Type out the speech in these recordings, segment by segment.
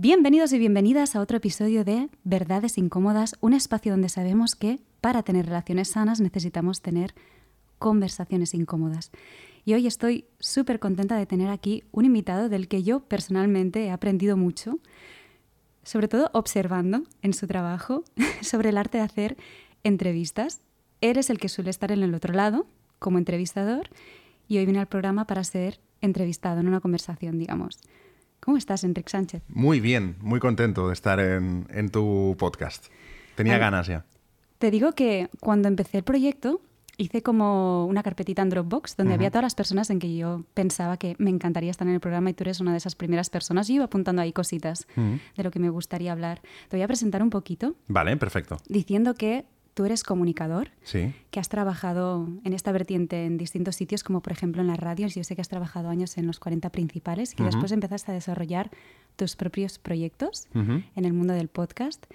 Bienvenidos y bienvenidas a otro episodio de Verdades Incómodas, un espacio donde sabemos que para tener relaciones sanas necesitamos tener conversaciones incómodas. Y hoy estoy súper contenta de tener aquí un invitado del que yo personalmente he aprendido mucho, sobre todo observando en su trabajo sobre el arte de hacer entrevistas. Él es el que suele estar en el otro lado como entrevistador y hoy viene al programa para ser entrevistado en una conversación, digamos. ¿Cómo estás, Enrique Sánchez? Muy bien, muy contento de estar en, tu podcast. Tenía ganas ya. Te digo que cuando empecé el proyecto hice como una carpetita en Dropbox donde había todas las personas en que yo pensaba que me encantaría estar en el programa y tú eres una de esas primeras personas. Yo iba apuntando ahí cositas de lo que me gustaría hablar. Te voy a presentar un poquito. Vale, perfecto. Diciendo que tú eres comunicador, sí. que has trabajado en esta vertiente en distintos sitios, como por ejemplo en las radios. Yo sé que has trabajado años en los 40 principales y después empezaste a desarrollar tus propios proyectos en el mundo del podcast.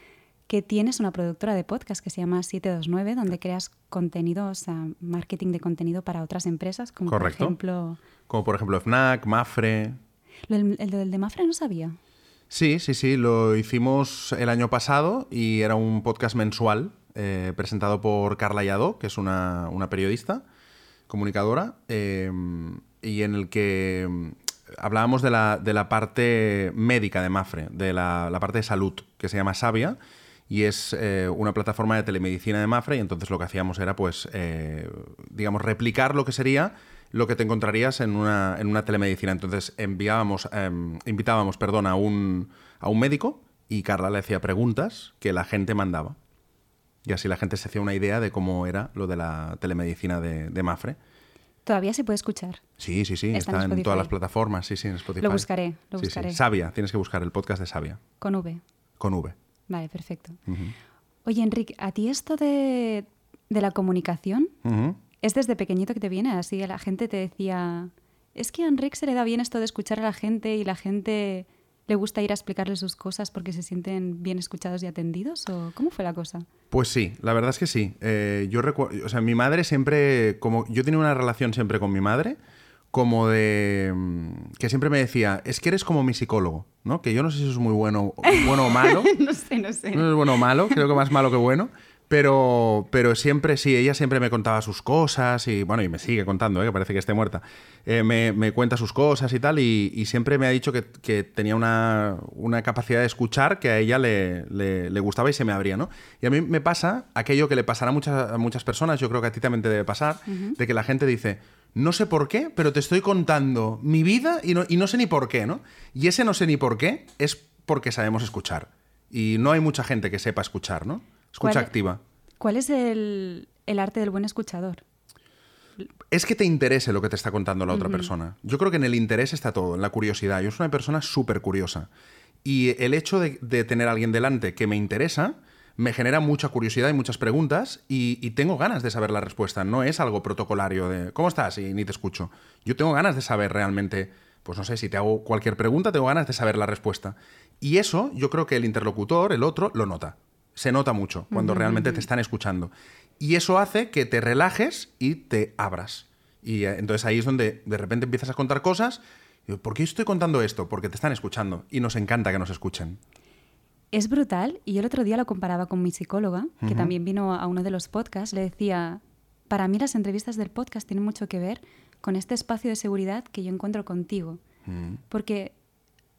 Que tienes una productora de podcast que se llama 729, donde creas contenido, o sea, marketing de contenido para otras empresas, como por ejemplo. Como por ejemplo FNAC, Mafre. El, el del de Mafre no sabía. Sí, sí, sí, lo hicimos el año pasado y era un podcast mensual eh, presentado por Carla Yadó, que es una, periodista, comunicadora, eh, y en el que mm, hablábamos de la, parte médica de Mafre, de la, parte de salud, que se llama Sabia, y es eh, una plataforma de telemedicina de Mafre, y entonces lo que hacíamos era, pues, digamos, replicar lo que sería lo que te encontrarías en una, telemedicina. Entonces enviábamos, em, invitábamos perdón, a, un, a un médico y Carla le hacía preguntas que la gente mandaba. Y así la gente se hacía una idea de cómo era lo de la telemedicina de, Mafre. Todavía se puede escuchar. Sí, sí, sí. Está, en, todas las plataformas. Sí, sí, en Spotify. Lo buscaré, lo buscaré. Sabia, tienes que buscar el podcast de Sabia. Con V. Con V. Vale, perfecto. Oye, Enrique, ¿a ti esto de, la comunicación es desde pequeñito que te viene? Así la gente te decía, es que a Enrique se le da bien esto de escuchar a la gente y la gente le gusta ir a explicarle sus cosas porque se sienten bien escuchados y atendidos? ¿O cómo fue la cosa? Pues sí, la verdad es que sí. Eh, yo recuerdo, o sea, mi madre siempre, como yo tenía una relación siempre con mi madre, como de mm, que siempre me decía, es que eres como mi psicólogo, ¿no? Que yo no sé si eso es muy bueno, bueno o malo. no sé, no sé. No es bueno o malo, creo que más malo que bueno. Pero, pero siempre, sí, ella siempre me contaba sus cosas y, bueno, y me sigue contando, ¿eh? que parece que esté muerta. Eh, me, cuenta sus cosas y tal, y, siempre me ha dicho que, tenía una, capacidad de escuchar que a ella le, gustaba y se me abría, ¿no? Y a mí me pasa aquello que le pasará a muchas, a muchas personas, yo creo que a ti también te debe pasar, de que la gente dice, no sé por qué, pero te estoy contando mi vida y no, y no sé ni por qué, ¿no? Y ese no sé ni por qué es porque sabemos escuchar. Y no hay mucha gente que sepa escuchar, ¿no? Escucha activa. ¿Cuál es el, arte del buen escuchador? Es que te interese lo que te está contando la otra persona. Yo creo que en el interés está todo, en la curiosidad. Yo soy una persona súper curiosa. Y el hecho de, tener a alguien delante que me interesa me genera mucha curiosidad y muchas preguntas y, tengo ganas de saber la respuesta. No es algo protocolario de ¿cómo estás? y ni te escucho. Yo tengo ganas de saber realmente, pues no sé, si te hago cualquier pregunta, tengo ganas de saber la respuesta. Y eso yo creo que el interlocutor, el otro, lo nota se nota mucho cuando realmente te están escuchando. Y eso hace que te relajes y te abras. Y eh, entonces ahí es donde de repente empiezas a contar cosas. ¿Por qué estoy contando esto? Porque te están escuchando y nos encanta que nos escuchen. Es brutal. Y yo el otro día lo comparaba con mi psicóloga, que también vino a uno de los podcasts. Le decía, para mí las entrevistas del podcast tienen mucho que ver con este espacio de seguridad que yo encuentro contigo. Porque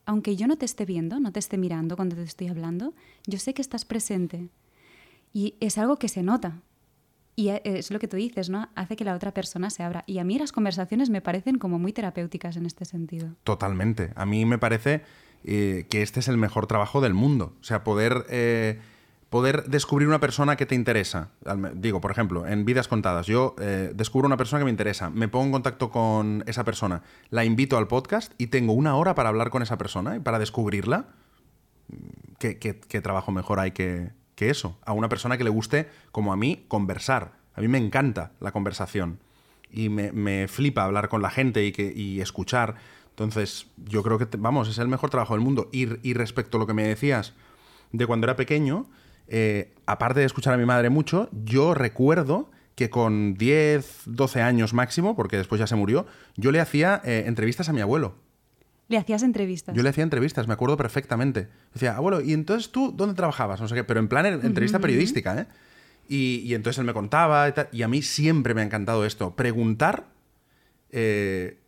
aunque yo no te esté viendo, no te esté mirando cuando te estoy hablando, yo sé que estás presente. Y es algo que se nota. Y e, es lo que tú dices, ¿no? Hace que la otra persona se abra. Y a mí las conversaciones me parecen como muy terapéuticas en este sentido. Totalmente. A mí me parece eh, que este es el mejor trabajo del mundo. O sea, poder eh, poder descubrir una persona que te interesa. Digo, por ejemplo, en Vidas Contadas, yo eh, descubro una persona que me interesa, me pongo en contacto con esa persona, la invito al podcast y tengo una hora para hablar con esa persona y para descubrirla. ¿Qué, trabajo mejor hay que, eso? A una persona que le guste, como a mí, conversar. A mí me encanta la conversación y me, flipa hablar con la gente y, que, y escuchar. Entonces, yo creo que, vamos, es el mejor trabajo del mundo. Y, y respecto a lo que me decías de cuando era pequeño, eh, aparte de escuchar a mi madre mucho, yo recuerdo que con 10, 12 años máximo, porque después ya se murió, yo le hacía eh, entrevistas a mi abuelo. Le hacías entrevistas. Yo le hacía entrevistas, me acuerdo perfectamente. Decía, abuelo, ¿y entonces tú dónde trabajabas? No sé qué, pero en plan entrevista periodística, ¿eh? Y, y, entonces él me contaba y, tal, y, a mí siempre me ha encantado esto, preguntar. Eh,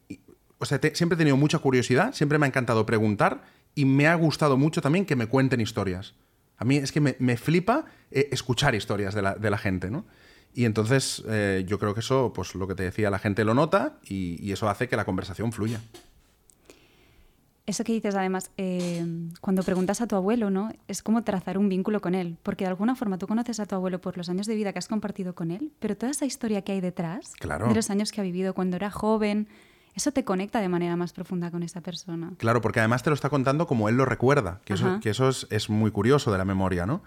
o sea, te, siempre he tenido mucha curiosidad, siempre me ha encantado preguntar y me ha gustado mucho también que me cuenten historias. A mí es que me, me flipa eh, escuchar historias de la, de la, gente, ¿no? Y entonces eh, yo creo que eso, pues lo que te decía, la gente lo nota y, y eso hace que la conversación fluya. Eso que dices, además, eh, cuando preguntas a tu abuelo, ¿no? Es como trazar un vínculo con él, porque de alguna forma tú conoces a tu abuelo por los años de vida que has compartido con él, pero toda esa historia que hay detrás, claro. de los años que ha vivido cuando era joven, eso te conecta de manera más profunda con esa persona. Claro, porque además te lo está contando como él lo recuerda, que eso, que eso es, es, muy curioso de la memoria, ¿no?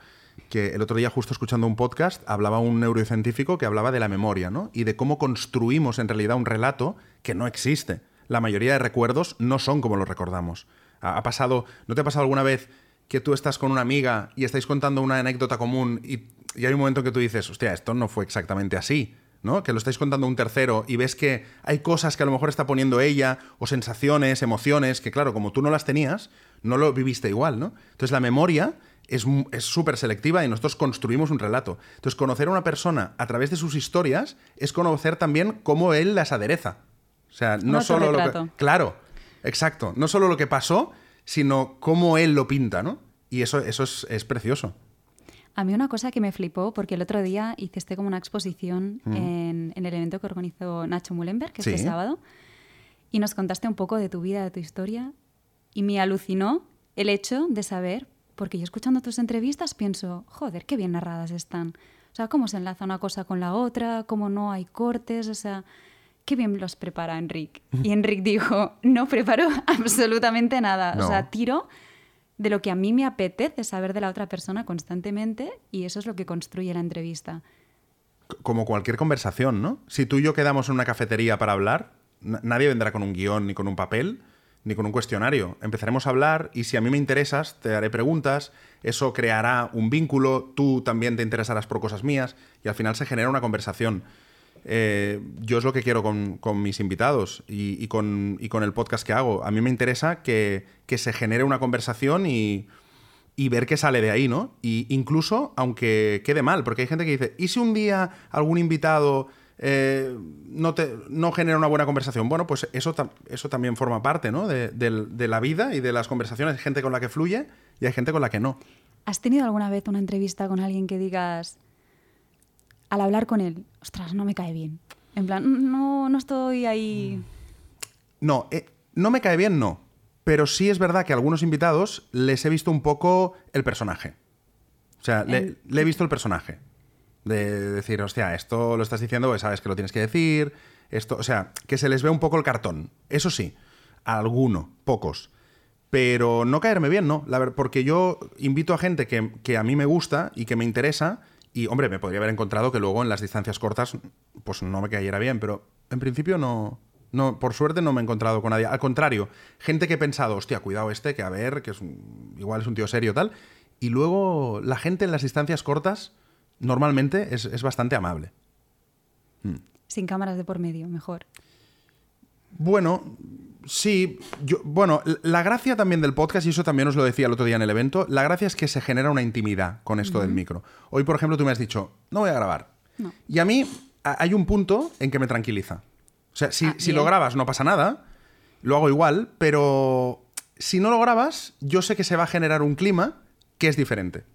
Que el otro día, justo escuchando un podcast, hablaba un neurocientífico que hablaba de la memoria, ¿no? Y de cómo construimos en realidad un relato que no existe. La mayoría de recuerdos no son como los recordamos. Ha pasado, ¿no te ha pasado alguna vez que tú estás con una amiga y estáis contando una anécdota común y, y, hay un momento en que tú dices, hostia, esto no fue exactamente así, ¿no? Que lo estáis contando a un tercero y ves que hay cosas que a lo mejor está poniendo ella o sensaciones, emociones, que claro, como tú no las tenías, no lo viviste igual, ¿no? Entonces la memoria es súper selectiva y nosotros construimos un relato. Entonces conocer a una persona a través de sus historias es conocer también cómo él las adereza. O sea, no solo lo que... Claro, Exacto. No solo lo que pasó, sino cómo él lo pinta, ¿no? Y eso, eso es, es, precioso. A mí una cosa que me flipó, porque el otro día hiciste como una exposición mm. en, en, el evento que organizó Nacho Mullenberg, que sí. este sábado, y nos contaste un poco de tu vida, de tu historia, y me alucinó el hecho de saber, porque yo escuchando tus entrevistas pienso, joder, qué bien narradas están. O sea, cómo se enlaza una cosa con la otra, cómo no hay cortes, o sea, qué bien los prepara Enric. Y Enric dijo, no preparo absolutamente nada. No. O sea, tiro de lo que a mí me apetece saber de la otra persona constantemente y eso es lo que construye la entrevista. Como cualquier conversación, ¿no? Si tú y yo quedamos en una cafetería para hablar, nadie vendrá con un guion ni con un papel ni con un cuestionario. Empezaremos a hablar y si a mí me interesas, te haré preguntas, eso creará un vínculo, tú también te interesarás por cosas mías y al final se genera una conversación. Eh, yo es lo que quiero con, con mis invitados y, con, y, con, el podcast que hago. A mí me interesa que, que se genere una conversación y, y, ver qué sale de ahí, ¿no? Y incluso aunque quede mal, porque hay gente que dice, ¿y si un día algún invitado eh, no, te, no genera una buena conversación? Bueno, pues eso, eso también forma parte, ¿no? De, de, de la vida y de las conversaciones. Hay gente con la que fluye y hay gente con la que no. ¿Has tenido alguna vez una entrevista con alguien que digas al hablar con él, ostras, no me cae bien. En plan, no, no estoy ahí. No, eh, no me cae bien, no. Pero sí es verdad que a algunos invitados les he visto un poco el personaje. O sea, el... le, le, he visto el personaje. De decir, hostia, esto lo estás diciendo porque sabes que lo tienes que decir. Esto, o sea, que se les ve un poco el cartón. Eso sí, a alguno, pocos. Pero no caerme bien, no. La porque yo invito a gente que, que a mí me gusta y que me interesa y, hombre, me podría haber encontrado que luego en las distancias cortas, pues no me cayera bien, pero en principio no. No, por suerte no me he encontrado con nadie. Al contrario, gente que he pensado, hostia, cuidado este, que a ver, que es un, igual es un tío serio tal. Y luego la gente en las distancias cortas normalmente es, es bastante amable. Mm. Sin cámaras de por medio, mejor. Bueno, sí. Yo, bueno, la gracia también del podcast, y eso también os lo decía el otro día en el evento, la gracia es que se genera una intimidad con esto uh -huh. del micro. Hoy, por ejemplo, tú me has dicho, no voy a grabar. No. Y a mí hay un punto en que me tranquiliza. O sea, si, ah, si lo grabas no pasa nada, lo hago igual, pero si no lo grabas, yo sé que se va a generar un clima que es diferente.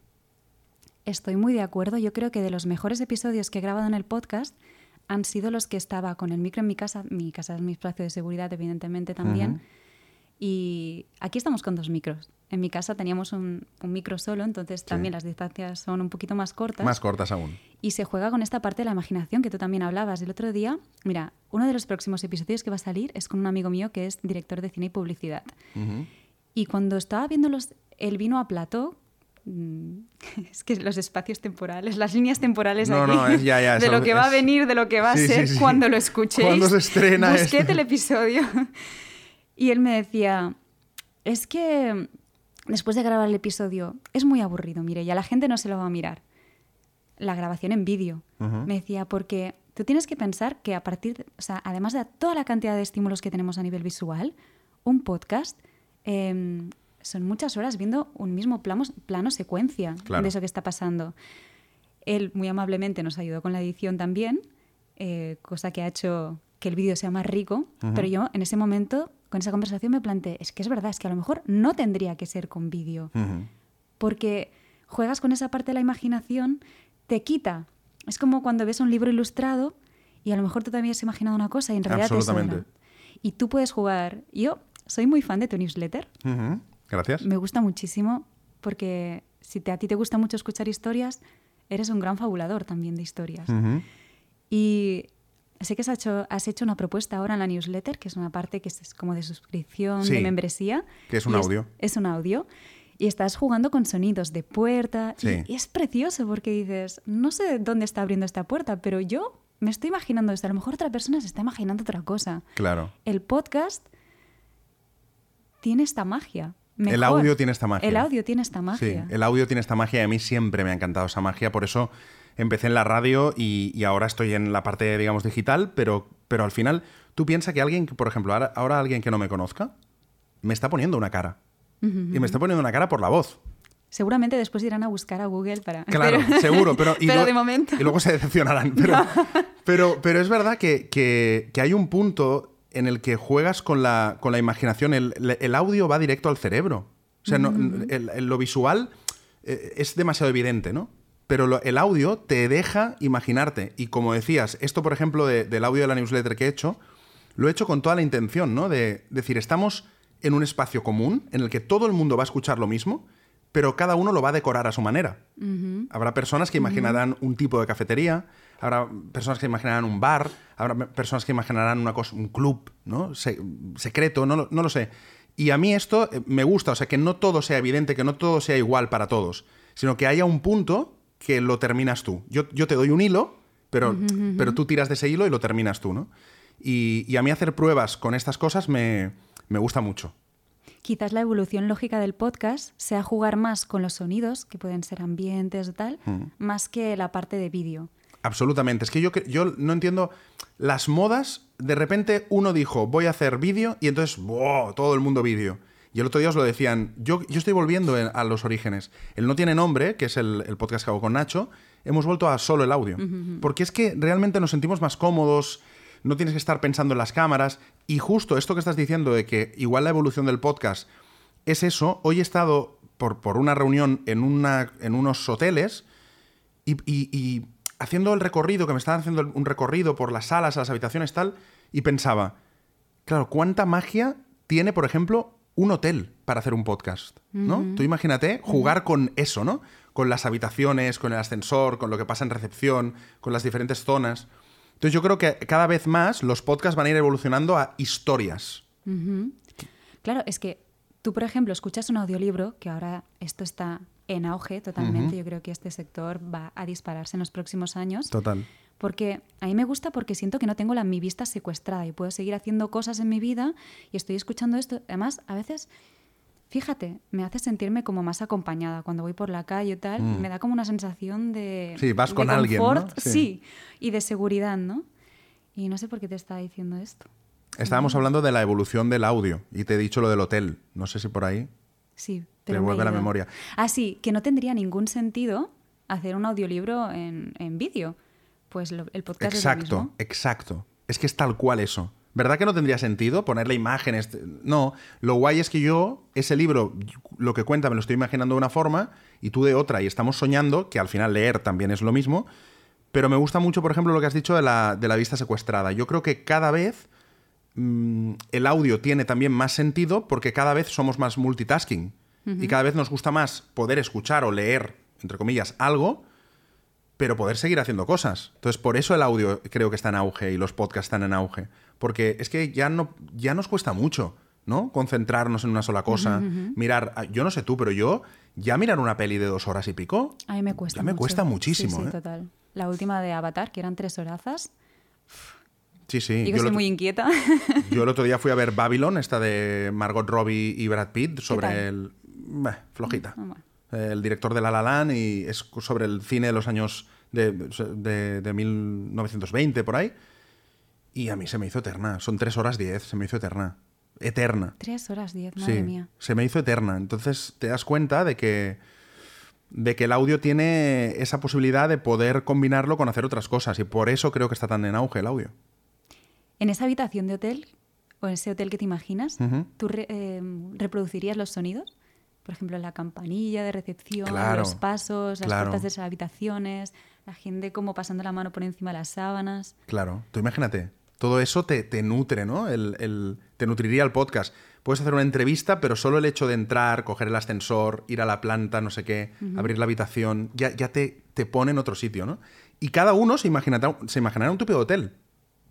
Estoy muy de acuerdo. Yo creo que de los mejores episodios que he grabado en el podcast han sido los que estaba con el micro en mi casa. Mi casa es mi espacio de seguridad, evidentemente, también. Uh -huh. Y aquí estamos con dos micros. En mi casa teníamos un, un micro solo, entonces sí. también las distancias son un poquito más cortas. Más cortas aún. Y se juega con esta parte de la imaginación que tú también hablabas. El otro día, mira, uno de los próximos episodios que va a salir es con un amigo mío que es director de cine y publicidad. Uh -huh. Y cuando estaba viendo los, el vino a plato, mm, es que los espacios temporales, las líneas temporales no, aquí, no, es, ya, ya, de lo que es... va a venir, de lo que va a sí, ser sí, sí. cuando lo escuchéis. Cuando se estrena Busqué esto. el episodio y él me decía, es que después de grabar el episodio es muy aburrido, mire, ya la gente no se lo va a mirar. La grabación en vídeo. Uh -huh. Me decía, porque tú tienes que pensar que a partir, de, o sea, además de toda la cantidad de estímulos que tenemos a nivel visual, un podcast em, son muchas horas viendo un mismo plano, plano secuencia Claro. de eso que está pasando. Él muy amablemente nos ayudó con la edición también, eh, cosa que ha hecho que el vídeo sea más rico, pero yo en ese momento, con esa conversación, me planteé, es que es verdad, es que a lo mejor no tendría que ser con vídeo, Ujú. porque juegas con esa parte de la imaginación, te quita. Es como cuando ves un libro ilustrado y a lo mejor tú también has imaginado una cosa y en realidad te. Absolutamente. Y tú puedes jugar. Yo soy muy fan de tu newsletter. Ujú. Gracias. Me gusta muchísimo porque si te- a ti te gusta mucho escuchar historias, eres un gran fabulador también de historias. Y sé que has hecho, has hecho una propuesta ahora en la newsletter, que es una parte que es como de suscripción, Sí, de membresía. que es un audio. Es, un audio. Y estás jugando con sonidos de puerta. y- Sí. Y, es precioso porque dices, no sé dónde está abriendo esta puerta, pero yo me estoy imaginando esto. A lo mejor otra persona se está imaginando otra cosa. Claro. El podcast tiene esta magia. El audio tiene esta magia. El audio tiene esta Sí, magia. el audio tiene esta magia y a mí siempre me ha encantado esa magia, por eso empecé en la radio y, y ahora estoy en la parte, digamos, digital, pero, pero al final tú piensas que alguien, por ejemplo, ahora, ahora alguien que no me conozca, me está poniendo una cara. Y me está poniendo una cara por la voz. Seguramente después irán a buscar a Google para... Claro, pero- seguro, pero, y pero lo- de momento... Y luego se decepcionarán. Pero, pero, pero es verdad que, que- que hay un punto en el que juegas con la, con la imaginación. El, el audio va directo al cerebro. O sea, no- el- el- lo visual eh, es demasiado evidente, ¿no? Pero lo- el audio te deja imaginarte. Y como decías, esto, por ejemplo, de- del audio de la newsletter que he hecho, lo he hecho con toda la intención, ¿no? De decir, estamos en un espacio común en el que todo el mundo va a escuchar lo mismo, pero cada uno lo va a decorar a su manera. Habrá personas que imaginarán un tipo de cafetería, habrá personas que imaginarán un bar, habrá personas que imaginarán una cosa, un club, ¿no? Se- secreto, no, lo- no lo sé. Y a mí esto eh, me gusta, o sea, que no todo sea evidente, que no todo sea igual para todos, sino que haya un punto que lo terminas tú. Yo, yo te doy un hilo, pero, pero tú tiras de ese hilo y lo terminas tú, ¿no? Y, y a mí hacer pruebas con estas cosas me, me gusta mucho. Quizás la evolución lógica del podcast sea jugar más con los sonidos, que pueden ser ambientes o tal, más que la parte de vídeo. Absolutamente. Es que yo, yo no entiendo las modas. De repente uno dijo, voy a hacer vídeo y entonces, ¡wow! Todo el mundo vídeo. Y el otro día os lo decían, yo, yo estoy volviendo en- a los orígenes. El No Tiene Nombre, que es el, el podcast que hago con Nacho, hemos vuelto a solo el audio. Porque es que realmente nos sentimos más cómodos, no tienes que estar pensando en las cámaras. Y justo esto que estás diciendo de que igual la evolución del podcast es eso. Hoy he estado por, por una reunión en, una, en unos hoteles y, y- y haciendo el recorrido, que me estaban haciendo un recorrido por las salas, las habitaciones, tal, y pensaba, claro, ¿cuánta magia tiene, por ejemplo, un hotel para hacer un podcast? ¿No? Tú imagínate jugar con eso, ¿no? Con las habitaciones, con el ascensor, con lo que pasa en recepción, con las diferentes zonas. Entonces yo creo que cada vez más los podcasts van a ir evolucionando a historias. Claro, es que tú, por ejemplo, escuchas un audiolibro, que ahora esto está en auge totalmente, yo creo que este sector va a dispararse en los próximos años. Total. Porque a mí me gusta porque siento que no tengo la, mi vista secuestrada y puedo seguir haciendo cosas en mi vida y estoy escuchando esto. Además, a veces, fíjate, me hace sentirme como más acompañada. Cuando voy por la calle y tal, me da como una sensación de. Mm. Sí, vas de con alguien, ¿no? confort, Sí. Sí. y de seguridad, ¿no? Y no sé por qué te estaba diciendo esto. Estábamos hablando de la evolución del audio y te he dicho lo del hotel. No sé si por ahí. Sí, Te pero me la memoria. Ah, sí, que no tendría ningún sentido hacer un audiolibro en, en vídeo. Pues lo- el podcast es lo Exacto, mismo. exacto. Es que es tal cual eso. ¿Verdad que no tendría sentido ponerle imágenes? No, lo guay es que yo, ese libro, lo que cuenta me lo estoy imaginando de una forma y tú de otra, y estamos soñando, que al final leer también es lo mismo, pero me gusta mucho, por ejemplo, lo que has dicho de la, de la vista secuestrada. Yo creo que cada vez mm, el audio tiene también más sentido porque cada vez somos más multitasking y cada vez nos gusta más poder escuchar o leer, entre comillas, algo, pero poder seguir haciendo cosas. Entonces, por eso el audio creo que está en auge y los podcasts están en auge. Porque es que ya, no, ya nos cuesta mucho, ¿no? Concentrarnos en una sola cosa, mirar, ah, yo no sé tú, pero yo, ya mirar una peli de dos horas y pico, A mí me cuesta ya me cuesta muchísimo, Sí, sí, ¿eh? total. La última de Avatar, que eran tres horazas. Sí, sí. y que Yo soy muy inquieta. yo el otro día fui a ver Babylon, esta de Margot Robbie y Brad Pitt, sobre el... Bah, flojita. Ah, bueno. el director de La La Land y es sobre el cine de los años de, de, de 1920 por ahí. Y a mí se me hizo eterna. Son tres horas diez, se me hizo eterna. eterna. Tres horas diez, madre Sí, mía. se me hizo eterna. Entonces te das cuenta de que, de que el audio tiene esa posibilidad de poder combinarlo con hacer otras cosas. Y por eso creo que está tan en auge el audio. En esa habitación de hotel, o en ese hotel que te imaginas. ¿tú re- eh, reproducirías los sonidos? Por ejemplo, la campanilla de recepción, Claro, los pasos, las claro. puertas de esas habitaciones, la gente como pasando la mano por encima de las sábanas. Claro, tú imagínate, todo eso te, te nutre, ¿no? El, el- te nutriría el podcast. Puedes hacer una entrevista, pero solo el hecho de entrar, coger el ascensor, ir a la planta, no sé qué, abrir la habitación, ya, ya te, te pone en otro sitio, ¿no? Y cada uno se imaginará, se imaginará un tipo de hotel.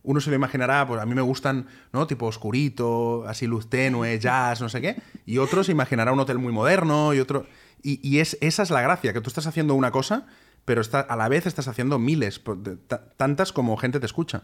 Uno se lo imaginará, pues a mí me gustan, ¿no? Tipo oscurito, así luz tenue, jazz, no sé qué. Y otro se imaginará un hotel muy moderno y otro... Y, y es, esa es la gracia, que tú estás haciendo una cosa, pero está, a la vez estás haciendo miles, tantas como gente te escucha.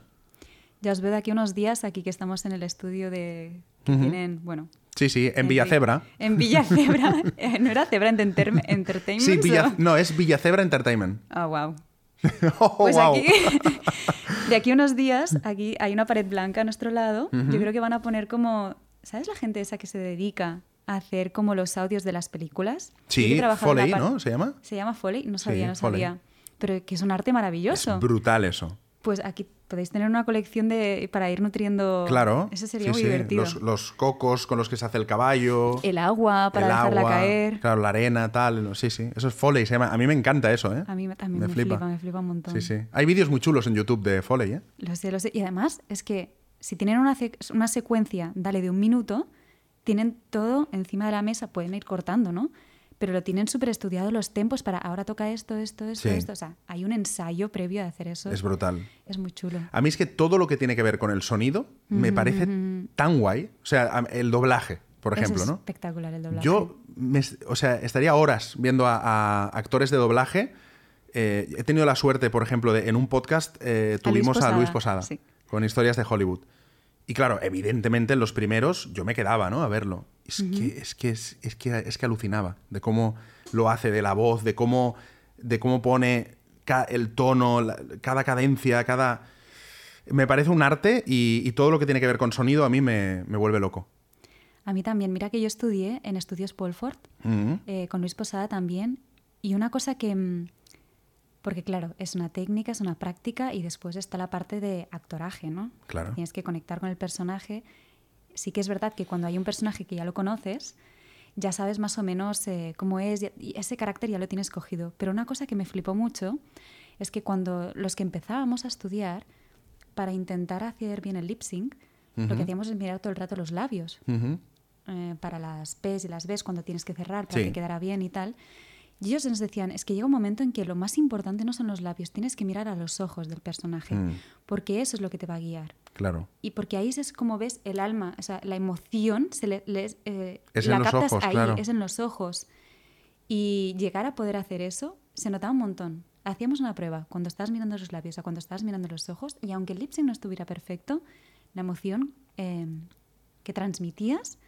Ya os veo de aquí unos días, aquí que estamos en el estudio de... que tienen, bueno... Sí, sí, en Villacebra. En Villacebra. Eh, ¿No era Cebra Enter- Entertainment? Sí, Villa- no, es Villacebra Entertainment. Ah, wow. Oh, Pues wow. aquí, de aquí a unos días, aquí hay una pared blanca a nuestro lado. Yo creo que van a poner como, ¿sabes la gente esa que se dedica a hacer como los audios de las películas? Sí, Foley, ¿no? ¿Se llama? Se llama Foley, no sabía, Sí, no Foley. sabía. Pero que es un arte maravilloso. Es brutal eso. Pues aquí podéis tener una colección de para ir nutriendo. Claro. Eso sería sí, muy sí. divertido. Los, los cocos con los que se hace el caballo. El agua para el dejarla agua, caer. Claro, la arena, tal. Sí, sí. Eso es Foley. Se llama. A mí me encanta eso, ¿eh? A mí me- también me, flipa. me flipa un montón. Sí, sí. Hay vídeos muy chulos en YouTube de Foley, ¿eh? Lo sé, lo sé. Y además es que si tienen una, una secuencia, dale, de un minuto, tienen todo encima de la mesa, pueden ir cortando, ¿no? Pero lo tienen súper estudiado los tempos para ahora toca esto, esto, esto, Sí. esto. O sea, hay un ensayo previo de hacer eso. Es brutal. Es muy chulo. A mí es que todo lo que tiene que ver con el sonido me parece tan guay. O sea, a- el doblaje, por ejemplo, es ¿no? espectacular el doblaje. Yo, me- o sea, estaría horas viendo a, a actores de doblaje. Eh, he tenido la suerte, por ejemplo, de en un podcast eh, A Luis tuvimos a Luis Posada sí. con historias de Hollywood. Y claro, evidentemente en los primeros yo me quedaba, ¿no? A verlo. Es que, es que, es, es que, es que alucinaba de cómo lo hace, de la voz, de cómo, de cómo pone ca- el tono, la- cada cadencia, cada... Me parece un arte y, y todo lo que tiene que ver con sonido a mí me, me vuelve loco. A mí también. Mira que yo estudié en Estudios Polford, eh, con Luis Posada también. Y una cosa que... mm, Porque claro, es una técnica, es una práctica y después está la parte de actoraje, ¿no? Claro. Tienes que conectar con el personaje. Sí que es verdad que cuando hay un personaje que ya lo conoces, ya sabes más o menos eh, cómo es y- ese carácter ya lo tienes cogido. Pero una cosa que me flipó mucho es que cuando los que empezábamos a estudiar, para intentar hacer bien el lip sync, lo que hacíamos es mirar todo el rato los labios eh, para las P's y las B's cuando tienes que cerrar para Sí. que quedara bien y tal. Y ellos nos decían, es que llega un momento en que lo más importante no son los labios, tienes que mirar a los ojos del personaje, Mm. porque eso es lo que te va a guiar. Claro. Y porque ahí es como ves el alma, o sea, la emoción se le, le- eh, Es la en los captas ojos, ahí, claro. es en los ojos. Y llegar a poder hacer eso se notaba un montón. Hacíamos una prueba cuando estabas mirando los labios o cuando estabas mirando los ojos y aunque el lip sync no estuviera perfecto, la emoción eh, que transmitías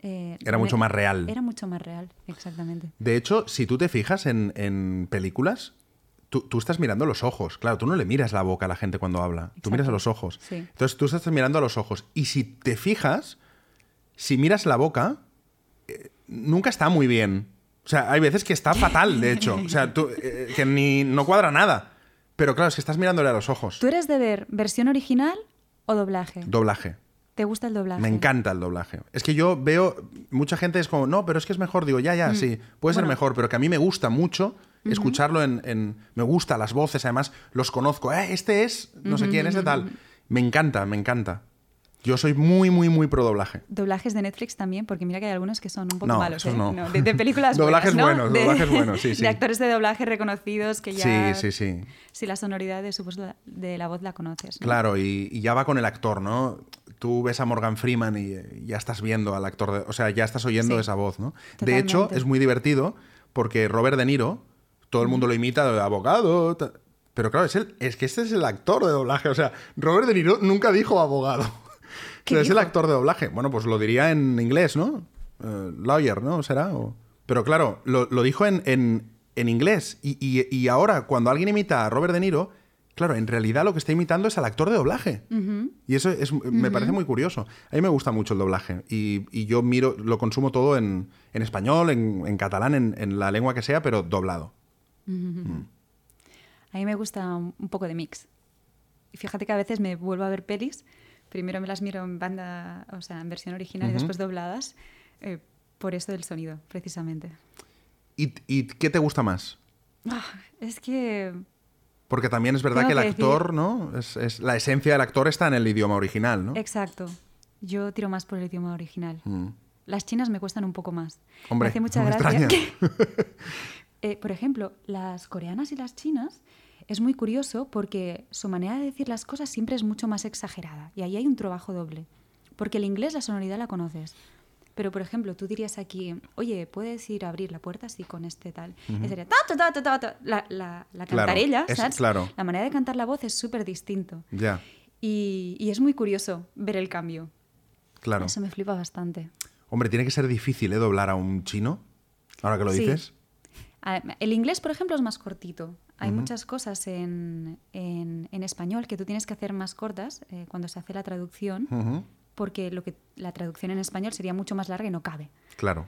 eh, Era mucho más real. Era mucho más real, exactamente. De hecho, si tú te fijas en, en películas, tú, tú estás mirando los ojos. Claro, tú no le miras la boca a la gente cuando habla. Tú miras a los ojos. Sí. Entonces tú estás mirando a los ojos. Y si te fijas, si miras la boca, eh, nunca está muy bien. O sea, hay veces que está fatal, de hecho. O sea, tú, eh, que ni no cuadra nada. Pero claro, es que estás mirándole a los ojos. ¿Tú eres de ver versión original o doblaje? Doblaje. ¿Te gusta el doblaje? Me encanta el doblaje. Es que yo veo, mucha gente es como, no, pero es que es mejor. Digo, ya, ya, sí, puede ser Mm. Mejor, pero que a mí me gusta mucho escucharlo en, en- Me gusta las voces, además los conozco. Eh, este es, no sé quién, este tal. Me encanta, me encanta. Yo soy muy, muy, muy pro doblaje. Doblajes de Netflix también, porque mira que hay algunos que son un poco No, malos. ¿eh? no. de, de películas Doblajes buenos, de, doblajes buenos, sí, sí. De actores de doblaje reconocidos que ya... Sí, sí, sí. Si la sonoridad de, su voz, de la voz la conoces. ¿no? Claro, y, y ya va con el actor, ¿no? Tú ves a Morgan Freeman y eh, ya estás viendo al actor, de- o sea, ya estás oyendo Sí, esa voz, ¿no? De hecho, es muy divertido porque Robert De Niro, todo el mundo lo imita de abogado, pero claro, es, el, es que este es el actor de doblaje, o sea, Robert De Niro nunca dijo abogado. O ¿Qué sea, es el actor de doblaje. Bueno, pues lo diría en inglés, ¿no? Eh, lawyer, ¿no? ¿Será? O- Pero claro, lo, lo dijo en, en- en inglés. Y, y- y ahora, cuando alguien imita a Robert De Niro, Claro, en realidad lo que está imitando es al actor de doblaje. Y eso es, me parece muy curioso. A mí me gusta mucho el doblaje. Y, yo miro, lo consumo todo en, español, en, catalán, en, la lengua que sea, pero doblado. Mm. A mí me gusta un poco de mix. Y fíjate que a veces me vuelvo a ver pelis. Primero me las miro en banda, o sea, en versión original y después dobladas. Eh, por eso del sonido, precisamente. ¿Y, qué te gusta más? Ah, es que porque también es verdad que el actor, ¿no? Es, la esencia del actor está en el idioma original, ¿no? Exacto. Yo tiro más por el idioma original. Mm. Las chinas me cuestan un poco más. Hombre, me hace mucha gracia. Eh, por ejemplo, las coreanas y las chinas es muy curioso porque su manera de decir las cosas siempre es mucho más exagerada. Y ahí hay un trabajo doble. Porque el inglés, la sonoridad la conoces. Pero, por ejemplo, tú dirías aquí, oye, ¿puedes ir a abrir la puerta así con este tal? Y sería, la, la, la cantarella, ¿sabes? claro. La manera de cantar la voz es súper distinto. Ya. Y, y, es muy curioso ver el cambio. Claro. Eso me flipa bastante. Hombre, tiene que ser difícil, ¿eh? Doblar a un chino, ahora que lo dices. El inglés, por ejemplo, es más cortito. Hay muchas cosas en, en, en, español que tú tienes que hacer más cortas eh, cuando se hace la traducción porque lo que la traducción en español sería mucho más larga y no cabe. Claro.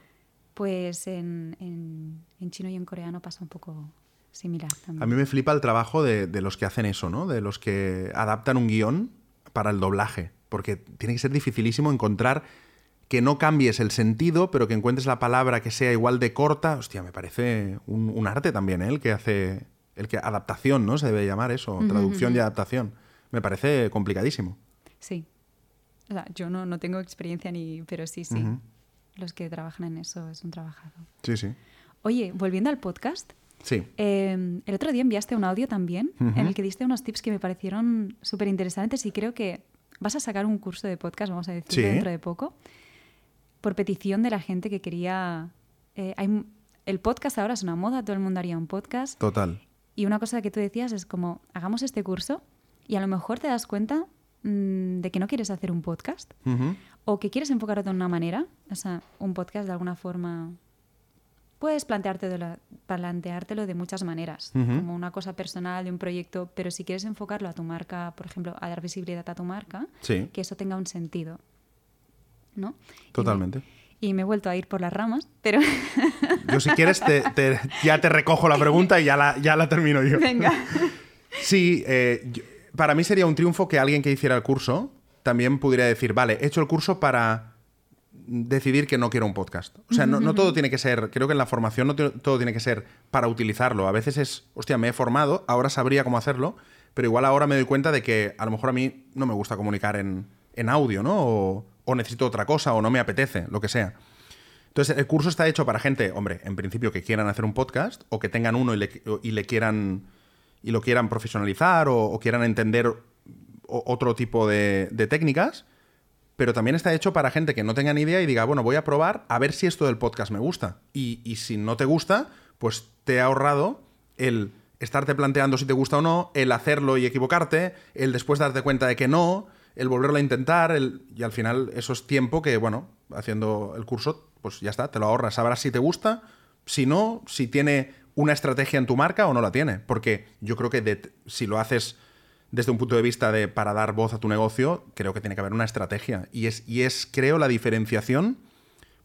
Pues en, en, chino y en coreano pasa un poco similar también. A mí me flipa el trabajo de, de, los que hacen eso, ¿no? De los que adaptan un guion para el doblaje, porque tiene que ser dificilísimo encontrar que no cambies el sentido, pero que encuentres la palabra que sea igual de corta. Hostia, me parece un, un arte también, ¿eh? El que hace, el que adaptación, ¿no? Se debe llamar eso, traducción y adaptación. Me parece complicadísimo. Sí, yo no, no tengo experiencia ni, pero sí, sí. Los que trabajan en eso es un trabajado. Sí, sí. Oye, volviendo al podcast. Sí. Em, el otro día enviaste un audio también en el que diste unos tips que me parecieron súper interesantes y creo que vas a sacar un curso de podcast, vamos a decir, dentro de poco, por petición de la gente que quería... Eh, hay, el podcast ahora es una moda, todo el mundo haría un podcast. Total. Y una cosa que tú decías es como, hagamos este curso y a lo mejor te das cuenta Mm, de que no quieres hacer un podcast o que quieres enfocarlo de una manera, o sea, un podcast de alguna forma puedes planteártelo, planteártelo de muchas maneras, como una cosa personal de un proyecto, pero si quieres enfocarlo a tu marca, por ejemplo, a dar visibilidad a tu marca, que eso tenga un sentido, ¿no? Totalmente. Y me, he vuelto a ir por las ramas, pero... yo si quieres ya te recojo la pregunta y ya la, ya la termino yo. Venga. Sí, eh, para mí sería un triunfo que alguien que hiciera el curso también pudiera decir, vale, he hecho el curso para decidir que no quiero un podcast. O sea, no, todo tiene que ser, creo que en la formación no todo tiene que ser para utilizarlo. A veces es, hostia, me he formado, ahora sabría cómo hacerlo, pero igual ahora me doy cuenta de que a lo mejor a mí no me gusta comunicar en, audio, ¿no? O, necesito otra cosa, o no me apetece, lo que sea. Entonces, el curso está hecho para gente, hombre, en principio que quieran hacer un podcast o que tengan uno y le quieran y lo quieran profesionalizar o, quieran entender otro tipo de, técnicas, pero también está hecho para gente que no tenga ni idea y diga, bueno, voy a probar a ver si esto del podcast me gusta. Y, si no te gusta, pues te he ahorrado el estarte planteando si te gusta o no, el hacerlo y equivocarte, el después darte cuenta de que no, el volverlo a intentar, el... y al final eso es tiempo que, bueno, haciendo el curso, pues ya está, te lo ahorras, sabrás si te gusta, si no, si tiene una estrategia en tu marca o no la tiene. Porque yo creo que si lo haces desde un punto de vista de para dar voz a tu negocio, creo que tiene que haber una estrategia. Y es, y es creo, la diferenciación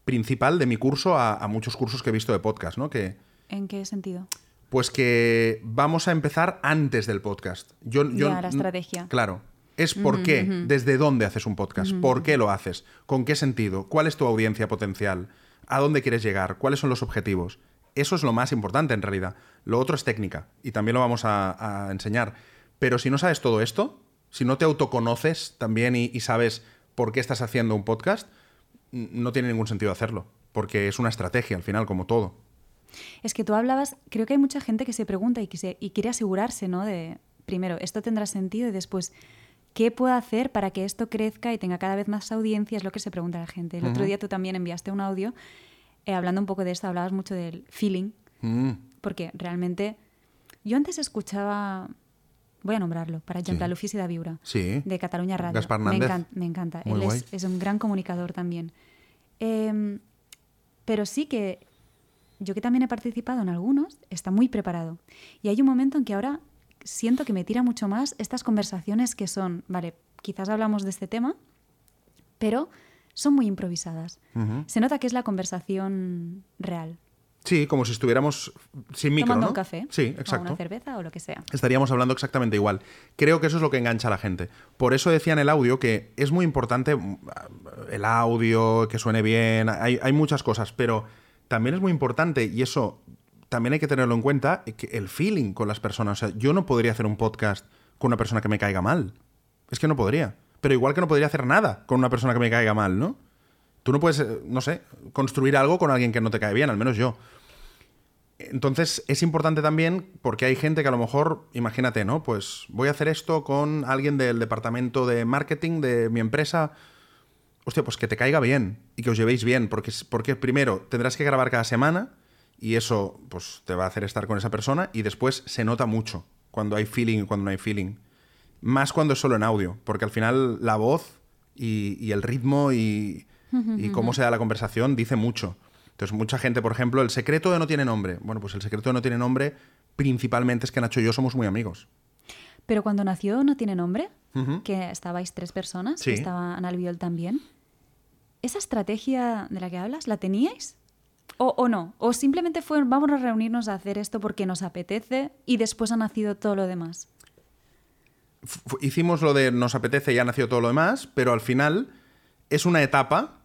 principal de mi curso a, muchos cursos que he visto de podcast, ¿no? Que, ¿En qué sentido? Pues que vamos a empezar antes del podcast. Yo, yo la estrategia. Claro. Es por qué, desde dónde haces un podcast, por qué lo haces, con qué sentido, cuál es tu audiencia potencial, a dónde quieres llegar, cuáles son los objetivos. Eso es lo más importante en realidad. Lo otro es técnica y también lo vamos a, enseñar. Pero si no sabes todo esto, si no te autoconoces también y, sabes por qué estás haciendo un podcast, no tiene ningún sentido hacerlo, porque es una estrategia al final, como todo. Es que tú hablabas, creo que hay mucha gente que se pregunta y, y quiere asegurarse, ¿no? De, primero, esto tendrá sentido y después, ¿qué puedo hacer para que esto crezca y tenga cada vez más audiencia? Es lo que se pregunta la gente. El otro día tú también enviaste un audio eh, hablando un poco de esto, hablabas mucho del feeling, mm. porque realmente yo antes escuchaba, voy a nombrarlo, para Jean Lufis y da Viura, de Cataluña Radio. me, encanta, me encanta. Él es, un gran comunicador también. Em, pero sí que yo que también he participado en algunos, está muy preparado. Y hay un momento en que ahora siento que me tira mucho más estas conversaciones que son, vale, quizás hablamos de este tema, pero son muy improvisadas. Se nota que es la conversación real. Sí, como si estuviéramos sin micro, tomando ¿no? un café. Sí, O exacto. una cerveza o lo que sea. estaríamos hablando exactamente igual. Creo que eso es lo que engancha a la gente. Por eso decía en el audio que es muy importante mm, el audio, que suene bien, hay, hay muchas cosas, pero también es muy importante, y eso también hay que tenerlo en cuenta, que el feeling con las personas. O sea, yo no podría hacer un podcast con una persona que me caiga mal. Es que no podría. Pero igual que no podría hacer nada con una persona que me caiga mal, ¿no? Tú no puedes, eh, no sé, construir algo con alguien que no te cae bien, al menos yo. Entonces es importante también porque hay gente que a lo mejor, imagínate, ¿no? Pues voy a hacer esto con alguien del departamento de marketing de mi empresa. Hostia, pues que te caiga bien y que os llevéis bien, porque, porque primero tendrás que grabar cada semana y eso pues te va a hacer estar con esa persona y después se nota mucho cuando hay feeling y cuando no hay feeling. Más cuando es solo en audio, porque al final la voz y, y el ritmo y, y cómo se da la conversación dice mucho. Entonces, mucha gente, por ejemplo, el secreto de no tiene nombre. Bueno, pues el secreto de no tiene nombre principalmente es que Nacho y yo somos muy amigos. Pero cuando nació No tiene nombre, que estabais tres personas, Sí. que estaba Ana Albiol también, ¿esa estrategia de la que hablas la teníais? ¿O, o no? ¿O simplemente fue vamos a reunirnos a hacer esto porque nos apetece y después ha nacido todo lo demás? F- hicimos lo de nos apetece y ha nacido todo lo demás, pero al final es una etapa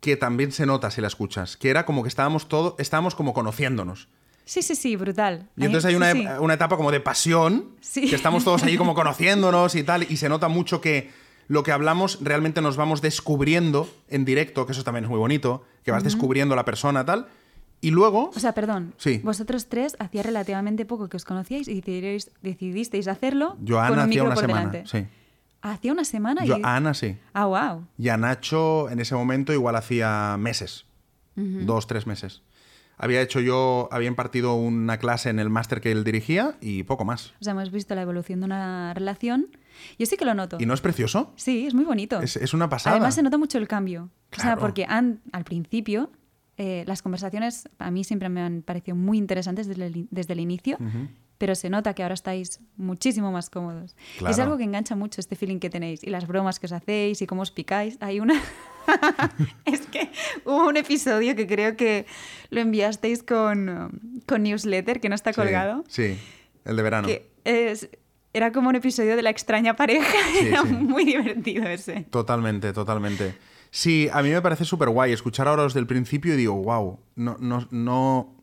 que también se nota si la escuchas, que era como que estábamos todo, estábamos como conociéndonos. Sí, sí, sí, brutal. Y entonces hay una, sí. ep- una etapa como de pasión, Sí. que estamos todos allí como conociéndonos y tal, y se nota mucho que lo que hablamos realmente nos vamos descubriendo en directo, que eso también es muy bonito, que vas descubriendo a la persona tal, y luego... O sea, perdón. Sí. Vosotros tres hacía relativamente poco que os conocíais y decidisteis, decidisteis hacerlo Joana un hacía una semana, delante. sí. Hacía una semana Yo, y... a Ana sí. Ah, wow. Y a Nacho en ese momento igual hacía meses, dos, tres meses. Había hecho yo, había impartido una clase en el máster que él dirigía y poco más. O sea, hemos visto la evolución de una relación. Yo sí que lo noto. ¿Y no es precioso? Sí, es muy bonito. Es, es una pasada. Además se nota mucho el cambio. O sea, Claro. porque han- al principio eh, las conversaciones a mí siempre me han parecido muy interesantes desde el, desde el inicio, pero se nota que ahora estáis muchísimo más cómodos. Y Es Claro. algo que engancha mucho este feeling que tenéis y las bromas que os hacéis y cómo os picáis. Hay una... es que hubo un episodio que creo que lo enviasteis con, con newsletter, que no está Sí, colgado. Sí, el de verano. que es- era como un episodio de la extraña pareja. Sí, era sí. muy divertido ese. Totalmente, totalmente. Sí, a mí me parece súper guay escuchar ahora los del principio y digo, wow, no, no, no,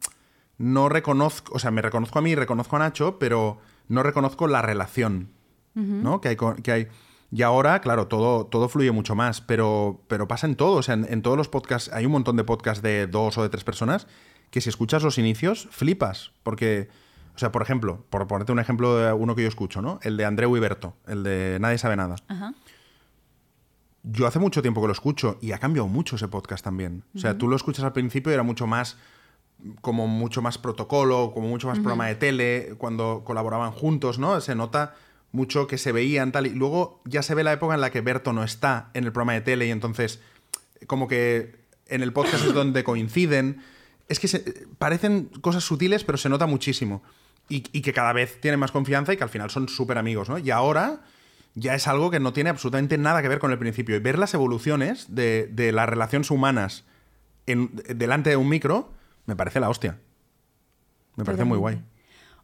no reconozco, o sea, me reconozco a mí, reconozco a Nacho, pero no reconozco la relación, ¿no? Que hay, que hay. Y ahora, claro, todo, todo fluye mucho más, pero, pero pasa en todo. O sea, en, en todos los podcasts, hay un montón de podcasts de dos o de tres personas que si escuchas los inicios, flipas. Porque, o sea, por ejemplo, por ponerte un ejemplo de uno que yo escucho, ¿no? El de Andreu Iberto, el de Nadie sabe nada. Ajá. Yo hace mucho tiempo que lo escucho y ha cambiado mucho ese podcast también. O sea, tú lo escuchas al principio y era mucho más como mucho más protocolo, como mucho más programa de tele, cuando colaboraban juntos, ¿no? Se nota mucho que se veían tal y luego ya se ve la época en la que Berto no está en el programa de tele y entonces como que en el podcast es donde coinciden. Es que se- parecen cosas sutiles, pero se nota muchísimo. Y, y que cada vez tienen más confianza y que al final son súper amigos, ¿no? Y ahora ya es algo que no tiene absolutamente nada que ver con el principio. Y ver las evoluciones de, de las relaciones humanas en- delante de un micro me parece la hostia. Me parece muy guay.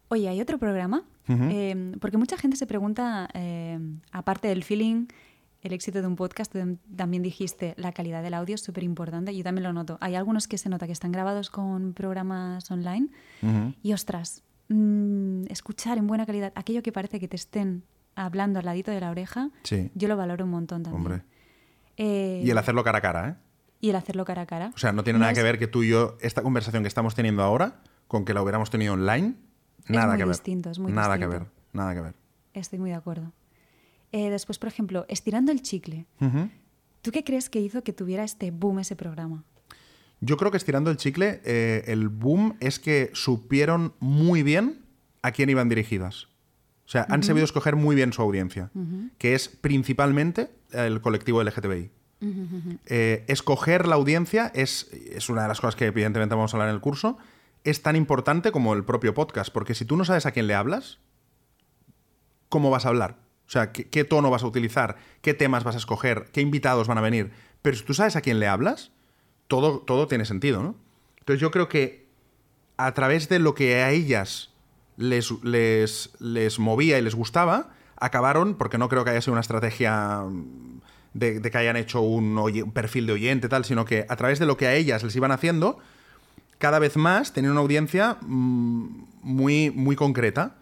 Oye, hay otro programa, Eh, porque mucha gente se pregunta, eh, aparte del feeling, el éxito de un podcast, tam- también dijiste, la calidad del audio es súper importante, yo también lo noto. Hay algunos que se nota que están grabados con programas online y ostras, mm, escuchar en buena calidad aquello que parece que te estén hablando al ladito de la oreja, Sí. yo lo valoro un montón también. Hombre. Eh, Y el hacerlo cara a cara, ¿eh? y el hacerlo cara a cara. O sea, no tiene nada es- que ver que tú y yo, esta conversación que estamos teniendo ahora, con que la hubiéramos tenido online, Es nada muy que ver. es muy nada que distinto. ver, nada que ver. Estoy muy de acuerdo. Eh, después, por ejemplo, estirando el chicle. ¿Tú qué crees que hizo que tuviera este boom ese programa? Yo creo que estirando el chicle, eh, el boom es que supieron muy bien a quién iban dirigidas. O sea, han sabido escoger muy bien su audiencia, que es principalmente el colectivo LGTBI. Eh, escoger la audiencia es, es una de las cosas que evidentemente vamos a hablar en el curso. Es tan importante como el propio podcast, porque si tú no sabes a quién le hablas, cómo vas a hablar. O sea, qué, tono vas a utilizar, qué temas vas a escoger, qué invitados van a venir. Pero si tú sabes a quién le hablas, todo, todo tiene sentido, ¿no? Entonces yo creo que a través de lo que a ellas les, les, les movía y les gustaba, acabaron, porque no creo que haya sido una estrategia mm, de, que hayan hecho un, un perfil de oyente tal, sino que a través de lo que a ellas les iban haciendo, cada vez más tenían una audiencia mm, muy, muy concreta.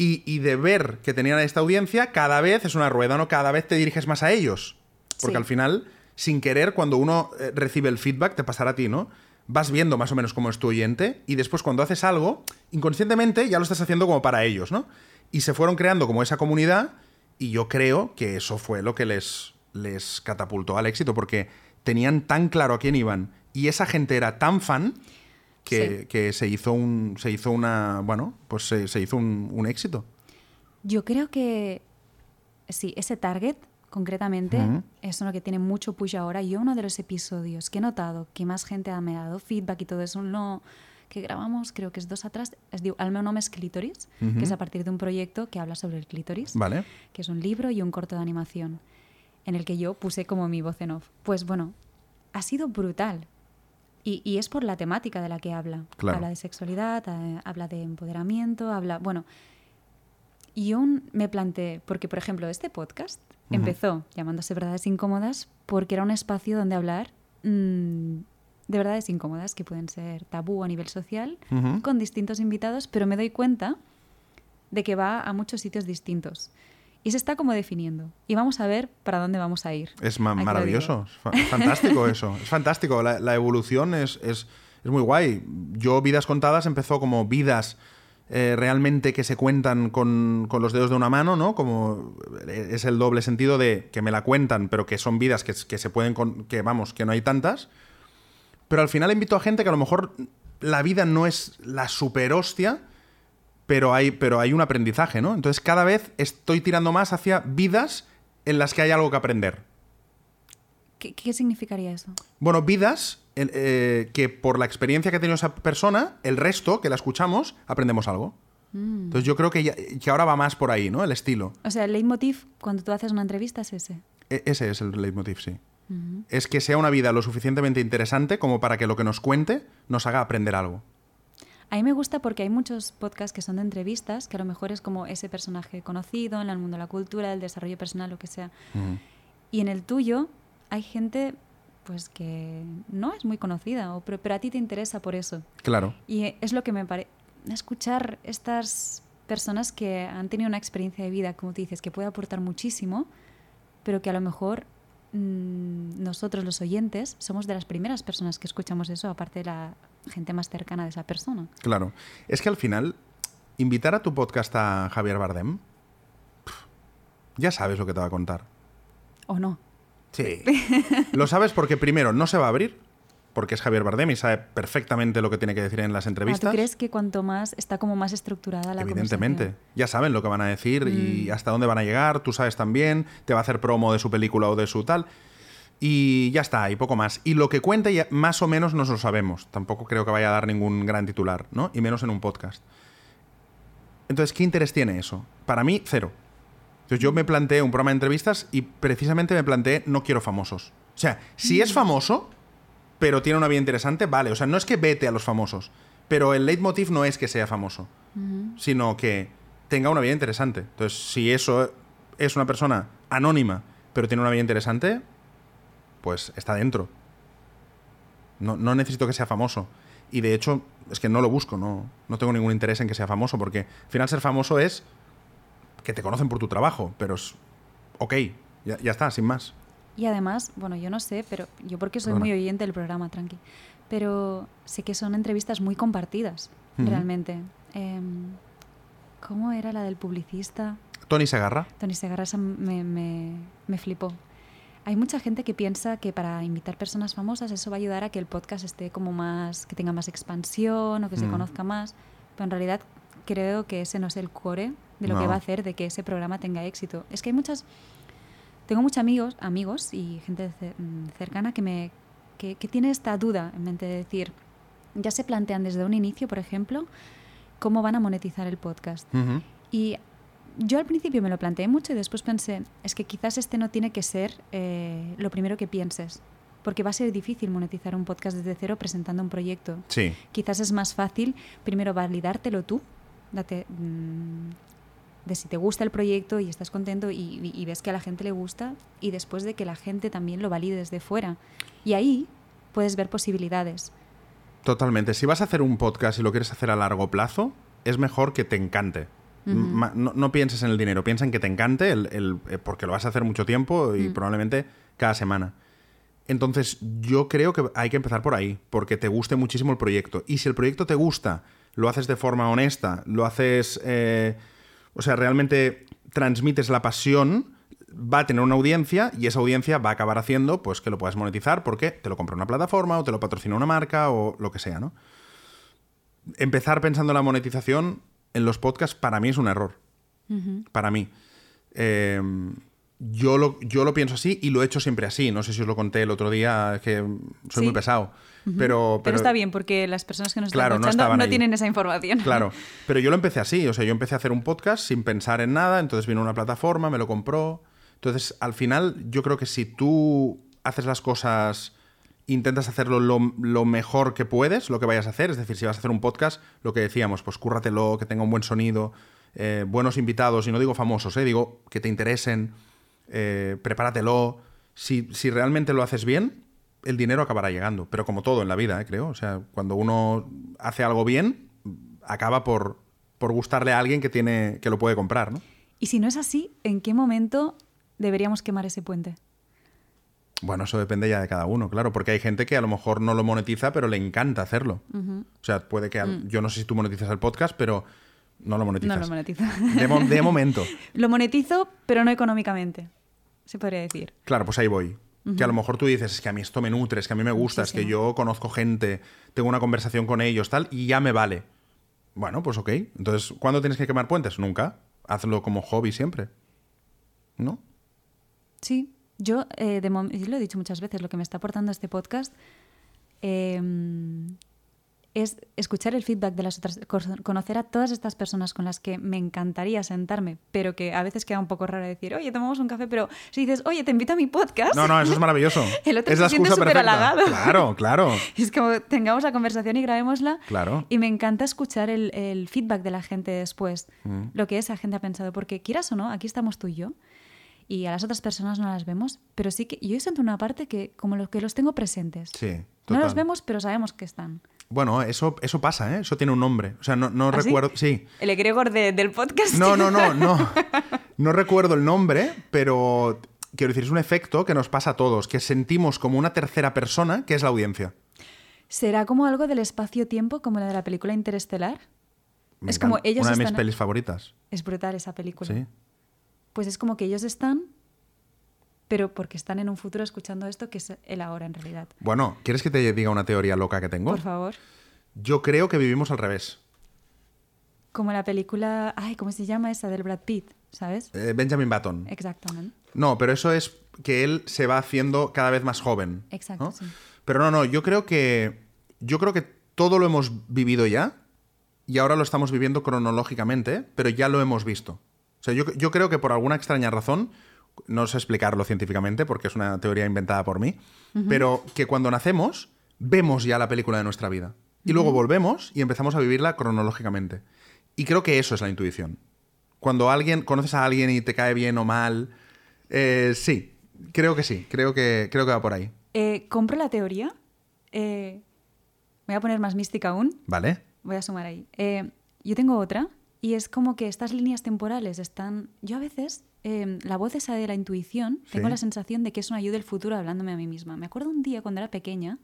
Y, y de ver que tenían esta audiencia, cada vez es una rueda, ¿no? Cada vez te diriges más a ellos. Porque Sí. al final, sin querer, cuando uno eh, recibe el feedback, te pasará a ti, ¿no? Vas viendo más o menos cómo es tu oyente y después cuando haces algo, inconscientemente ya lo estás haciendo como para ellos, ¿no? Y se fueron creando como esa comunidad y yo creo que eso fue lo que les, les catapultó al éxito porque tenían tan claro a quién iban y esa gente era tan fan que, Sí. que se hizo un se hizo una bueno pues se, se hizo un, un éxito Yo creo que sí, ese target concretamente Ujú. es uno que tiene mucho push ahora. Yo uno de los episodios que he notado que más gente me ha dado feedback y todo eso, uno que grabamos, creo que es dos atrás, es diu El meu nom és clítoris, que es a partir de un proyecto que habla sobre el clítoris, vale que es un libro y un corto de animación, en el que yo puse como mi voz en off. Pues bueno, ha sido brutal. Y, y es por la temática de la que habla. Claro. Habla de sexualidad, eh, habla de empoderamiento, habla... Bueno, y yo me planteé, porque por ejemplo este podcast empezó llamándose Verdades Incómodas porque era un espacio donde hablar mm, de verdades incómodas que pueden ser tabú a nivel social, con distintos invitados, pero me doy cuenta de que va a muchos sitios distintos. Y se está como definiendo. Y vamos a ver para dónde vamos a ir. Es ma- maravilloso, es fa- fantástico eso, es fantástico. La, la evolución es, es- es muy guay. Yo, Vidas Contadas, empezó como vidas eh, realmente que se cuentan con, con los dedos de una mano, ¿no? Como eh, es el doble sentido de que me la cuentan, pero que son vidas que, que se pueden, con- que vamos, que no hay tantas. Pero al final invito a gente que a lo mejor la vida no es la super hostia, pero hay, pero hay un aprendizaje, ¿no? Entonces cada vez estoy tirando más hacia vidas en las que hay algo que aprender. ¿Qué, qué significaría eso? Bueno, vidas eh, que por la experiencia que ha tenido esa persona, el resto que la escuchamos, aprendemos algo. Mm. Entonces yo creo que, ya- que ahora va más por ahí, ¿no? El estilo. O sea, el leitmotiv cuando tú haces una entrevista es ese. E- ese es el leitmotiv, sí. Es que sea una vida lo suficientemente interesante como para que lo que nos cuente nos haga aprender algo. A mí me gusta porque hay muchos podcasts que son de entrevistas, que a lo mejor es como ese personaje conocido en el mundo de la cultura, el desarrollo personal, lo que sea. Y en el tuyo hay gente pues que no es muy conocida, o, pero, pero a ti te interesa por eso. Claro. Y es lo que me parece. Escuchar estas personas que han tenido una experiencia de vida, como tú dices, que puede aportar muchísimo, pero que a lo mejor mm, nosotros los oyentes somos de las primeras personas que escuchamos eso, aparte de la gente más cercana de esa persona. Claro. Es que al final, invitar a tu podcast a Javier Bardem, ya sabes lo que te va a contar. ¿O no? Sí. Lo sabes porque primero no se va a abrir, porque es Javier Bardem y sabe perfectamente lo que tiene que decir en las Ah, entrevistas. ¿Tú crees que cuanto más está como más estructurada la Evidentemente. Ya saben lo que van a decir y Mm. hasta dónde van a llegar, tú sabes también, te va a hacer promo de su película o de su tal. Y ya está, y poco más. Y lo que cuente ya más o menos nos lo sabemos. Tampoco creo que vaya a dar ningún gran titular, ¿no? Y menos en un podcast. Entonces, ¿qué interés tiene eso? Para mí, cero. Entonces yo me planteé un programa de entrevistas y precisamente me planteé no quiero famosos. O sea, si es famoso, pero tiene una vida interesante, vale. O sea, no es que vete a los famosos, pero el leitmotiv no es que sea famoso, sino que tenga una vida interesante. Entonces, si eso es una persona anónima, pero tiene una vida interesante, pues está dentro. No, no necesito que sea famoso. Y de hecho, es que no lo busco, no, no tengo ningún interés en que sea famoso, porque al final ser famoso es que te conocen por tu trabajo, pero es ok, ya, ya está, sin más. Y además, bueno, yo no sé, pero yo porque soy Perdona. muy oyente del programa, tranqui, pero sé que son entrevistas muy compartidas, realmente. Em, ¿Cómo era la del publicista? Tony Segarra. Tony Segarra me, me, me flipó. Hay mucha gente que piensa que para invitar personas famosas eso va a ayudar a que el podcast esté como más, que tenga más expansión o que se Mm. conozca más, pero en realidad creo que ese no es el core de lo que va a hacer de que ese programa tenga éxito. Es que hay muchas, tengo muchos amigos, amigos y gente mm, cercana que me que, que tiene esta duda en mente de decir, ya se plantean desde un inicio, por ejemplo, cómo van a monetizar el podcast. Y yo al principio me lo planteé mucho y después pensé, es que quizás este no tiene que ser eh, lo primero que pienses, porque va a ser difícil monetizar un podcast desde cero presentando un proyecto. Sí. Quizás es más fácil primero validártelo tú, date, mm, de si te gusta el proyecto y estás contento y, y ves que a la gente le gusta y después de que la gente también lo valide desde fuera. Y ahí puedes ver posibilidades. Totalmente. Si vas a hacer un podcast y lo quieres hacer a largo plazo, es mejor que te encante. No, no pienses en el dinero, piensa en que te encante, el- el- eh, porque lo vas a hacer mucho tiempo y probablemente cada semana. Entonces, yo creo que hay que empezar por ahí, porque te guste muchísimo el proyecto. Y si el proyecto te gusta, lo haces de forma honesta, lo haces, eh, o sea, realmente transmites la pasión, va a tener una audiencia y esa audiencia va a acabar haciendo pues que lo puedas monetizar porque te lo compra una plataforma o te lo patrocina una marca o lo que sea, ¿no? Empezar pensando en la monetización en los podcasts para mí es un error. Para mí. Eh, yo, lo, yo lo pienso así y lo he hecho siempre así. No sé si os lo conté el otro día, es que soy Sí. muy pesado. pero, Pero, pero, está bien porque las personas que nos Claro, están no escuchando no, ahí. tienen esa información. Claro, pero yo lo empecé así, o sea, yo empecé a hacer un podcast sin pensar en nada, entonces vino una plataforma, me lo compró. Entonces, al final, yo creo que si tú haces las cosas, intentas hacerlo lo, mejor que puedes, lo que vayas a hacer, es decir, si vas a hacer un podcast, lo que decíamos, pues cúrratelo, que tenga un buen sonido, eh, buenos invitados, y no digo famosos, eh, digo que te interesen, eh, prepáratelo. Si, si realmente lo haces bien, el dinero acabará llegando. Pero como todo en la vida, eh, creo. O sea, cuando uno hace algo bien, acaba por, por gustarle a alguien que, tiene, que lo puede comprar, ¿no? Y si no es así, ¿en qué momento deberíamos quemar ese puente? Bueno, eso depende ya de cada uno, claro, porque hay gente que a lo mejor no lo monetiza, pero le encanta hacerlo. O sea, puede que... al- Yo no sé si tú monetizas el podcast, pero no lo monetizas. Mm. No lo monetizo. De, mo- de momento. lo monetizo, pero no económicamente, se podría decir. Claro, pues ahí voy. Que a lo mejor tú dices, es que a mí esto me nutre, es que a mí me gusta, es que yo conozco gente, tengo una conversación con ellos, tal, y ya me vale. Bueno, pues ok. Entonces, ¿cuándo tienes que quemar puentes? Nunca. Hazlo como hobby siempre. ¿No? Sí, yo, eh, de mom- yo lo he dicho muchas veces, lo que me está aportando este podcast eh, es escuchar el feedback de las otras, co- conocer a todas estas personas con las que me encantaría sentarme, pero que a veces queda un poco raro decir, oye, tomamos un café, pero si dices, oye, te invito a mi podcast, No, no, eso es maravilloso. El otro es la excusa perfecta. superhalagado. Claro, claro. es como tengamos la conversación y grabémosla. Claro. Y me encanta escuchar el, el feedback de la gente después, Mm. lo que esa gente ha pensado, porque quieras o no, aquí estamos tú y yo, y a las otras personas no las vemos, pero sí que yo siento una parte que como los que los tengo presentes. Sí, no los vemos, pero sabemos que están. Bueno, eso, eso pasa, ¿eh? Eso tiene un nombre. O sea, no, no ¿Ah, recuerdo... Sí. El egregor de- del podcast. No, no, no, no. No recuerdo el nombre, pero quiero decir, es un efecto que nos pasa a todos, que sentimos como una tercera persona que es la audiencia. ¿Será como algo del espacio-tiempo, como la de la película Interestelar? Me Es como encanta. ellos Una de mis están- pelis favoritas. Es brutal esa película. Sí. Pues es como que ellos están, pero porque están en un futuro escuchando esto, que es el ahora en realidad. Bueno, ¿quieres que te diga una teoría loca que tengo? Por favor. Yo creo que vivimos al revés. Como la película, ay, ¿cómo se llama esa del Brad Pitt? ¿Sabes? Eh, Benjamin Button. Exactamente. No, pero eso es que él se va haciendo cada vez más joven. Exacto, ¿no? sí. Pero no, no, yo creo que. Yo creo que todo lo hemos vivido ya. Y ahora lo estamos viviendo cronológicamente, pero ya lo hemos visto. O sea, yo, yo creo que por alguna extraña razón, no sé explicarlo científicamente porque es una teoría inventada por mí, pero que cuando nacemos vemos ya la película de nuestra vida. Y luego volvemos y empezamos a vivirla cronológicamente. Y creo que eso es la intuición. Cuando alguien, conoces a alguien y te cae bien o mal, eh, sí, creo que sí, creo que, creo que va por ahí. Eh, compro la teoría. Eh, voy a poner más mística aún. ¿Vale? Voy a sumar ahí. Eh, yo tengo otra y es como que estas líneas temporales están... Yo a veces, eh, la voz esa de la intuición, tengo Sí. la sensación de que es una ayuda del futuro hablándome a mí misma. Me acuerdo un día cuando era pequeña,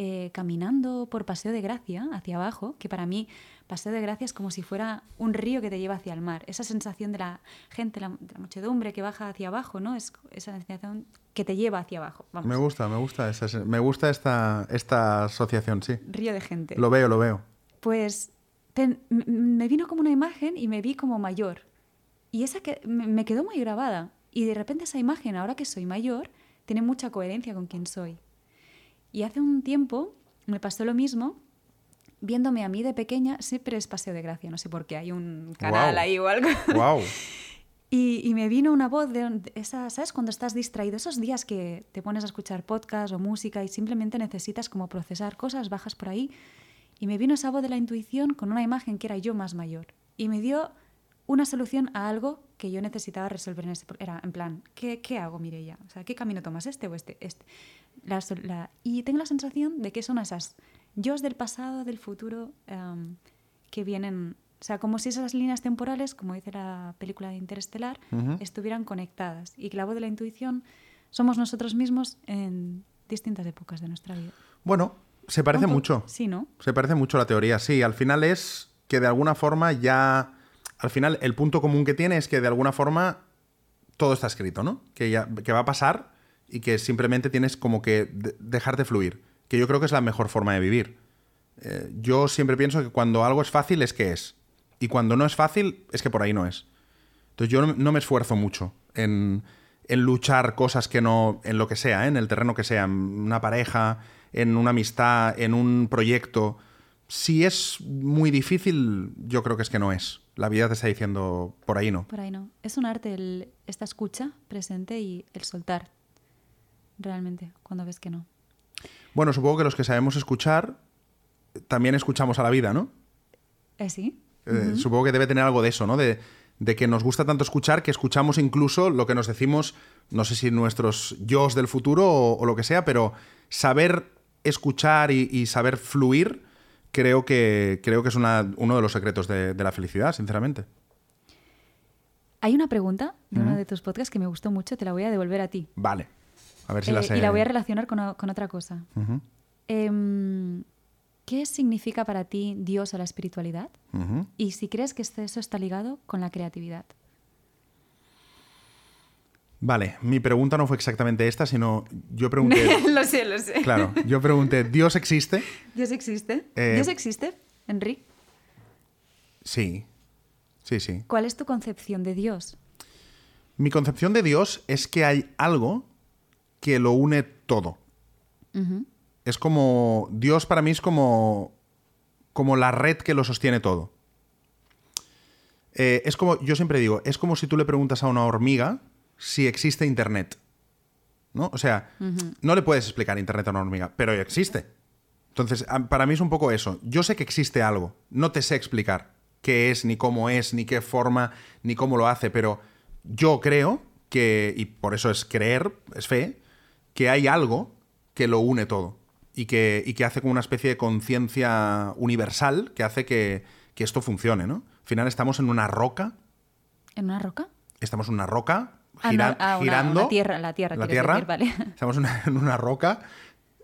eh, caminando por Paseo de Gracia, hacia abajo, que para mí Paseo de Gracia es como si fuera un río que te lleva hacia el mar. Esa sensación de la gente, la, de la muchedumbre que baja hacia abajo, ¿no? Es esa sensación que te lleva hacia abajo. Vamos, Me gusta, me gusta, esa- me gusta esta, esta asociación, sí. río de gente. Lo veo, lo veo. Pues me vino como una imagen y me vi como mayor. Y esa que me quedó muy grabada. Y de repente esa imagen, ahora que soy mayor, tiene mucha coherencia con quién soy. Y hace un tiempo me pasó lo mismo viéndome a mí de pequeña, siempre es Paseo de Gracia, no sé por qué, hay un canal ahí o algo. ¡Wow! Y, y me vino una voz de esa, ¿sabes? Cuando estás distraído, esos días que te pones a escuchar podcast o música y simplemente necesitas como procesar cosas, bajas por ahí. Y me vino esa voz de la intuición con una imagen que era yo más mayor. Y me dio una solución a algo que yo necesitaba resolver en ese... Era en plan, ¿qué, qué hago, Mireia? O sea, ¿qué camino tomas? ¿Este o este? este. La sol- la- y tengo la sensación de que son esas yo del pasado, del futuro, em, que vienen... O sea, como si esas líneas temporales, como dice la película de Interestelar, estuvieran conectadas. Y que la voz de la intuición somos nosotros mismos en distintas épocas de nuestra vida. Bueno, se parece mucho. Sí, ¿no? Se parece mucho la teoría, sí. Al final es que de alguna forma ya... Al final el punto común que tiene es que de alguna forma todo está escrito, ¿no? Que, ya, que va a pasar y que simplemente tienes como que de- dejarte fluir. Que yo creo que es la mejor forma de vivir. Eh, yo siempre pienso que cuando algo es fácil es que es. Y cuando no es fácil es que por ahí no es. Entonces yo no, no me esfuerzo mucho en, en luchar cosas que no, en lo que sea, ¿eh? en el terreno que sea, en una pareja, en una amistad, en un proyecto. Si es muy difícil, yo creo que es que no es. La vida te está diciendo, por ahí no. Por ahí no. Es un arte el, esta escucha presente y el soltar. Realmente, cuando ves que no. Bueno, supongo que los que sabemos escuchar, también escuchamos a la vida, ¿no? ¿Eh, sí? Eh, Supongo que debe tener algo de eso, ¿no? De, de que nos gusta tanto escuchar que escuchamos incluso lo que nos decimos, no sé si nuestros yos del futuro o, o lo que sea, pero saber escuchar y, y saber fluir creo que, creo que es una- uno de los secretos de, de la felicidad, sinceramente. Hay una pregunta de uno de tus podcasts que me gustó mucho, te la voy a devolver a ti. Vale. A ver si Eh, la sé. Y la voy a relacionar con, otra cosa. Em, ¿Qué significa para ti Dios o la espiritualidad? Y si crees que este- eso está ligado con la creatividad. Vale, mi pregunta no fue exactamente esta, sino yo pregunté... lo sé, lo sé. claro, yo pregunté, ¿Dios existe? ¿Dios existe? Eh, ¿Dios existe, Henry? Sí. Sí, sí. ¿Cuál es tu concepción de Dios? Mi concepción de Dios es que hay algo que lo une todo. Es como. Dios para mí es como. como la red que lo sostiene todo. Eh, es como. Yo siempre digo, es como si tú le preguntas a una hormiga si existe internet. ¿No? O sea, no le puedes explicar internet a una hormiga, pero existe. Entonces, para mí es un poco eso. Yo sé que existe algo. No te sé explicar qué es, ni cómo es, ni qué forma, ni cómo lo hace, pero yo creo que, y por eso es creer, es fe, que hay algo que lo une todo y que, y que hace como una especie de conciencia universal que hace que, que esto funcione, ¿no? Al final estamos en una roca, ¿En una roca? estamos en una roca Ah, gira- no, ah, girando. una tierra, la tierra, La tierra. decir, vale. Estamos en una, en una roca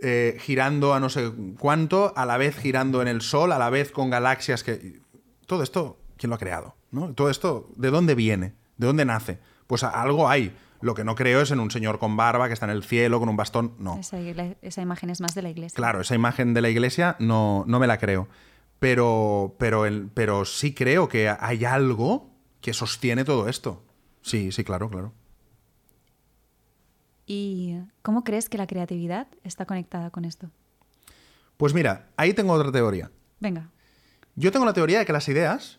eh, girando a no sé cuánto, a la vez girando en el sol, a la vez con galaxias que... Todo esto, ¿quién lo ha creado? ¿no? Todo esto, ¿de dónde viene? ¿De dónde nace? Pues algo hay. Lo que no creo es en un señor con barba que está en el cielo con un bastón. No. Esa, esa imagen es más de la iglesia. Claro, esa imagen de la iglesia no, no me la creo. Pero, pero, el- pero sí creo que hay algo que sostiene todo esto. Sí, sí, claro, claro. ¿Y cómo crees que la creatividad está conectada con esto? Pues mira, ahí tengo otra teoría. Venga. Yo tengo la teoría de que las ideas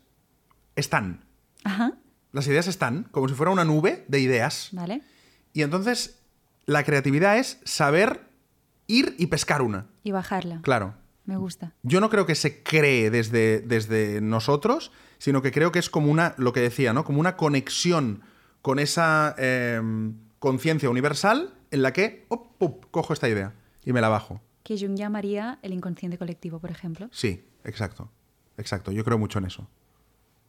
están. Ajá. Las ideas están, como si fuera una nube de ideas. ¿Vale? Y entonces, la creatividad es saber ir y pescar una. Y bajarla. Claro. Me gusta. Yo no creo que se cree desde, desde nosotros, sino que creo que es como una, lo que decía, ¿no? Como una conexión con esa em, conciencia universal en la que, op, op, cojo esta idea y me la bajo. Que Jung llamaría el inconsciente colectivo, por ejemplo. Sí, exacto. Exacto. Yo creo mucho en eso.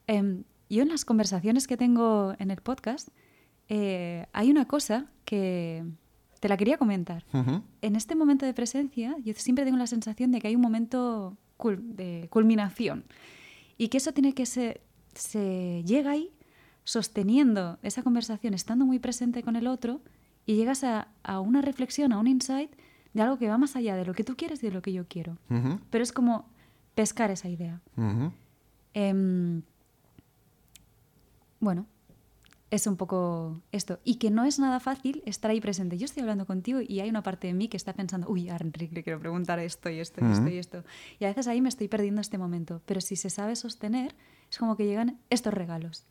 Em, yo en las conversaciones que tengo en el podcast, eh, hay una cosa que te la quería comentar. En este momento de presencia, yo siempre tengo la sensación de que hay un momento cul- de culminación y que eso tiene que ser, se llega ahí sosteniendo esa conversación, estando muy presente con el otro y llegas a, a una reflexión, a un insight de algo que va más allá de lo que tú quieres y de lo que yo quiero. Pero es como pescar esa idea. Em, bueno, es un poco esto. Y que no es nada fácil estar ahí presente. Yo estoy hablando contigo y hay una parte de mí que está pensando, uy, a Enrique le quiero preguntar esto y esto y esto y esto. Y a veces ahí me estoy perdiendo este momento. Pero si se sabe sostener, es como que llegan estos regalos.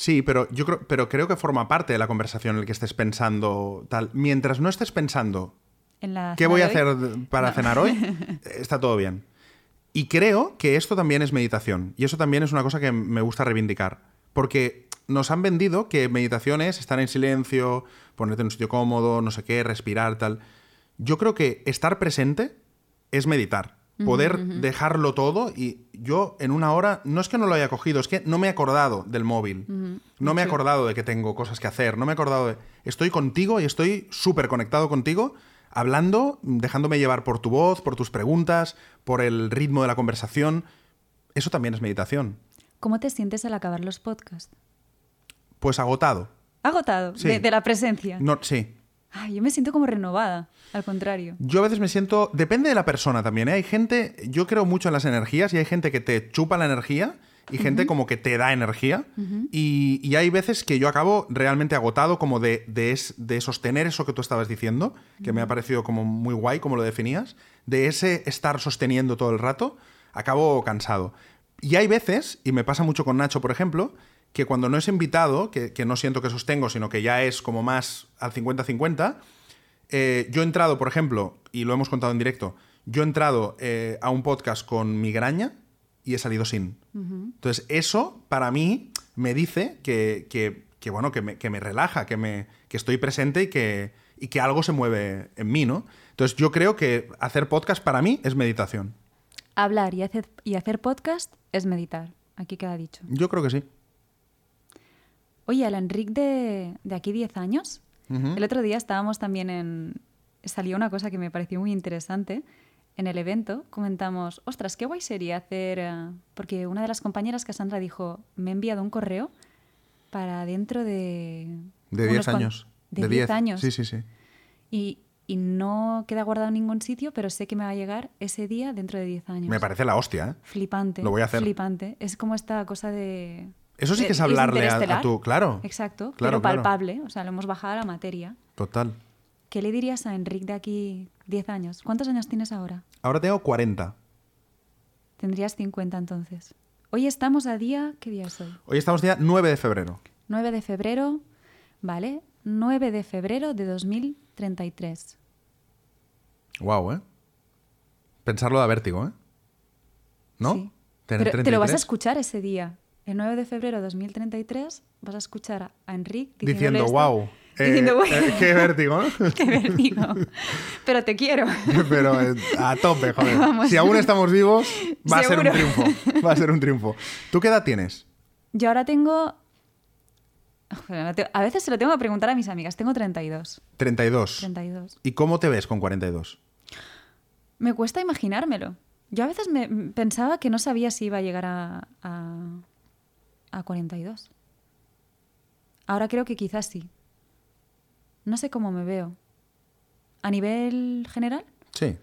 Sí, pero yo creo, pero creo que forma parte de la conversación el que estés pensando tal. Mientras no estés pensando En la ¿Qué voy a hoy- hacer para cenar hoy? Está todo bien. Y creo que esto también es meditación. Y eso también es una cosa que me gusta reivindicar. Porque nos han vendido que meditación es estar en silencio, ponerte en un sitio cómodo, no sé qué, respirar, tal. Yo creo que estar presente es meditar. Poder dejarlo todo y yo en una hora, no es que no lo haya cogido, es que no me he acordado del móvil. No me he acordado de que tengo cosas que hacer, no me he acordado de... Estoy contigo y estoy súper conectado contigo, hablando, dejándome llevar por tu voz, por tus preguntas, por el ritmo de la conversación. Eso también es meditación. ¿Cómo te sientes al acabar los podcasts? Pues agotado. Agotado Sí. de, de la presencia. No, sí. Ay, yo me siento como renovada, al contrario. Yo a veces me siento. Depende de la persona también. ¿eh? Hay gente. Yo creo mucho en las energías y hay gente que te chupa la energía y gente como que te da energía. y, y hay veces que yo acabo realmente agotado, como de, de, es- de sostener eso que tú estabas diciendo, que me ha parecido como muy guay, como lo definías. De ese estar sosteniendo todo el rato, acabo cansado. Y hay veces, y me pasa mucho con Nacho, por ejemplo, que cuando no es invitado, que, que no siento que sostengo, sino que ya es como más al 50-50, eh, yo he entrado, por ejemplo, y lo hemos contado en directo, yo he entrado eh, a un podcast con migraña y he salido sin. Entonces, eso para mí me dice que, que- que, bueno, que me, que me relaja, que, me, que estoy presente y que, y que algo se mueve en mí, ¿no? Entonces, yo creo que hacer podcast para mí es meditación. Hablar y hacer, y hacer podcast es meditar. Aquí queda dicho. Yo creo que sí. Oye, al Enric de, de aquí 10 años, el otro día estábamos también en... Salió una cosa que me pareció muy interesante. En el evento comentamos, ostras, qué guay sería hacer... eh", porque una de las compañeras, Cassandra, dijo, me ha enviado un correo para dentro de... De unos 10 cuan- años. De 10 10 años. Sí, sí, sí. Y, y no queda guardado en ningún sitio, pero sé que me va a llegar ese día dentro de 10 años. Me parece la hostia, ¿eh? Flipante. Lo voy a hacer. Flipante. Es como esta cosa de... Eso sí de- que es hablarle a- a tu- claro. Exacto. Claro, pero claro. palpable. O sea, lo hemos bajado a la materia. Total. ¿Qué le dirías a Enric de aquí 10 años? ¿Cuántos años tienes ahora? Ahora tengo 40. Tendrías 50 entonces. Hoy estamos a día... ¿Qué día es hoy? Hoy estamos día 9 de febrero. 9 de febrero. ¿Vale? 9 de febrero de 2033. Wow, ¿eh? Pensarlo da vértigo, ¿eh? ¿No? Sí. Te lo vas a 33, escuchar ese día. El 9 de febrero de 2033 vas a escuchar a- Enric Diciendo, wow. Diciendo, "Guau". qué vértigo, ¿no? Qué vértigo. Pero te quiero. Pero eh, a tope, joder. Vamos. Si aún estamos vivos, va a ser un triunfo. Va a ser un triunfo. ¿Tú qué edad tienes? Yo ahora tengo... A veces se lo tengo que preguntar a mis amigas. Tengo 32. 32. 32. ¿Y cómo te ves con 42? Me cuesta imaginármelo. Yo a veces me pensaba que no sabía si iba a llegar a, a, a 42. Ahora creo que quizás sí. No sé cómo me veo. ¿A nivel general? Sí.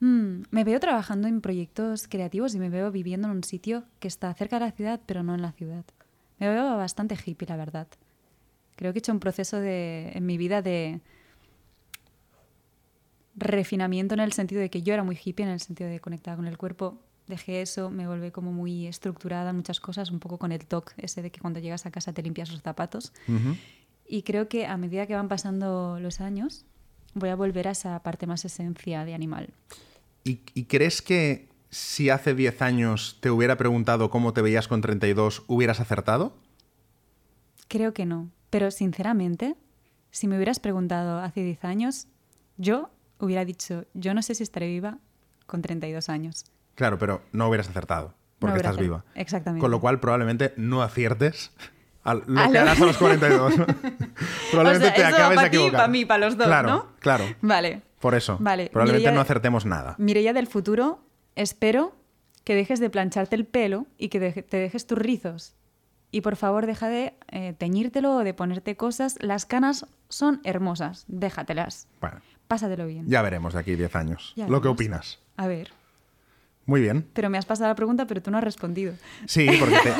Mm, me veo trabajando en proyectos creativos y me veo viviendo en un sitio que está cerca de la ciudad, pero no en la ciudad. Me veo bastante hippie, la verdad. Creo que he hecho un proceso de, en mi vida de refinamiento en el sentido de que yo era muy hippie, en el sentido de conectada con el cuerpo. Dejé eso, me volví como muy estructurada en muchas cosas, un poco con el toque ese de que cuando llegas a casa te limpias los zapatos. Y creo que a medida que van pasando los años, voy a volver a esa parte más esencia de animal. ¿Y, y crees que si hace 10 años te hubiera preguntado cómo te veías con 32, hubieras acertado? Creo que no. Pero sinceramente, si me hubieras preguntado hace 10 años, yo hubiera dicho, yo no sé si estaré viva con 32 años. Claro, pero no hubieras acertado, porque estás viva. Exactamente. Con lo cual probablemente no aciertes a lo A que harás a los 42. probablemente O sea, te eso acabes de pa' ti y equivocar. pa' mí, pa' los dos, claro, ¿no? Claro, Vale. por eso. Vale, Probablemente Mireia- no acertemos nada. Mireia del futuro, espero que dejes de plancharte el pelo y que te dejes tus rizos. Y por favor, deja de eh, teñírtelo o de ponerte cosas. Las canas son hermosas, déjatelas. Bueno, Pásatelo bien. ya veremos de aquí 10 años Ya lo que opinas. A ver. Muy bien. Pero me has pasado la pregunta, pero tú no has respondido. Sí, porque te,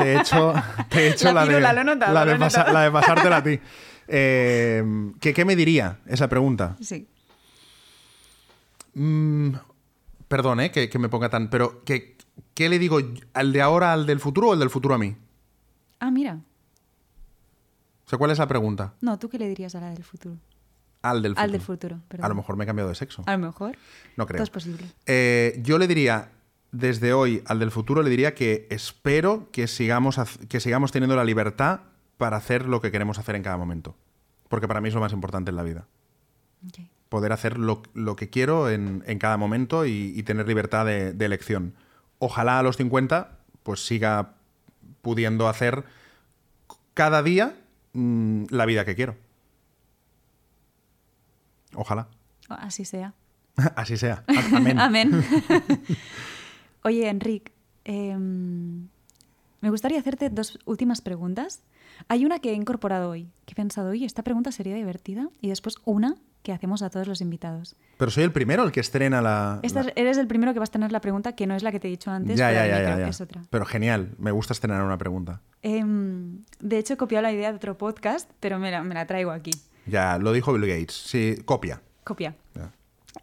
te he hecho, te he hecho La la, pirula, de, notado, la, de he pasa- notado. la de pasártela a ti. Eh, ¿qué, qué me diría esa pregunta? Sí. Mm, perdón, ¿eh? que, que me ponga tan... Pero, ¿qué, ¿qué le digo? ¿Al de ahora, al del futuro o al del futuro a mí? Ah, mira. O sea, ¿cuál es la pregunta? No, ¿tú qué le dirías a la del futuro? Al del futuro. Al del futuro, perdón. A lo mejor me he cambiado de sexo. A lo mejor. No creo. Todo es posible. Eh, yo le diría, desde hoy al del futuro, le diría que espero que sigamos, que sigamos teniendo la libertad para hacer lo que queremos hacer en cada momento. Porque para mí es lo más importante en la vida. Poder hacer lo, lo que quiero en, en cada momento y, y tener libertad de, de elección. Ojalá a los 50 pues siga pudiendo hacer cada día mm, la vida que quiero. Ojalá. Así sea. Así sea. Amén. Amén. Oye, Enric, em, me gustaría hacerte dos últimas preguntas. Hay una que he incorporado hoy, que he pensado, oye, esta pregunta sería divertida, y después una que hacemos a todos los invitados. Pero soy el primero el que estrena la. Esta, la- Eres el primero que vas a tener la pregunta, que no es la que te he dicho antes, Ya, pero ya, ya, es otra. Pero genial, me gusta estrenar una pregunta. Em, de hecho, he copiado la idea de otro podcast, pero me la, me la traigo aquí. Ya, lo dijo Bill Gates. Sí, copia. Copia.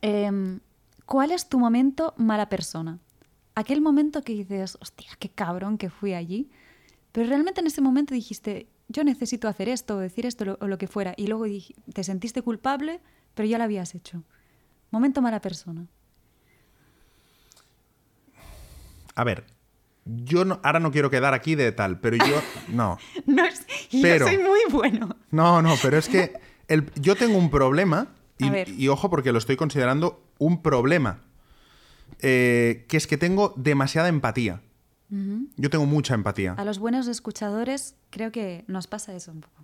Em, ¿Cuál es tu momento mala persona? Aquel momento que dices, hostia, qué cabrón que fui allí. Pero realmente en ese momento dijiste, yo necesito hacer esto, o decir esto lo- o lo que fuera. Y luego te sentiste culpable, pero ya lo habías hecho. Momento mala persona. A ver, yo no- ahora no quiero quedar aquí de tal, pero yo. No. No es, Pero- yo soy muy bueno. No, no, pero es que el- yo tengo un problema, y, ojo porque lo estoy considerando un problema, eh, que es que tengo demasiada empatía. Yo tengo mucha empatía. A los buenos escuchadores creo que nos pasa eso un poco.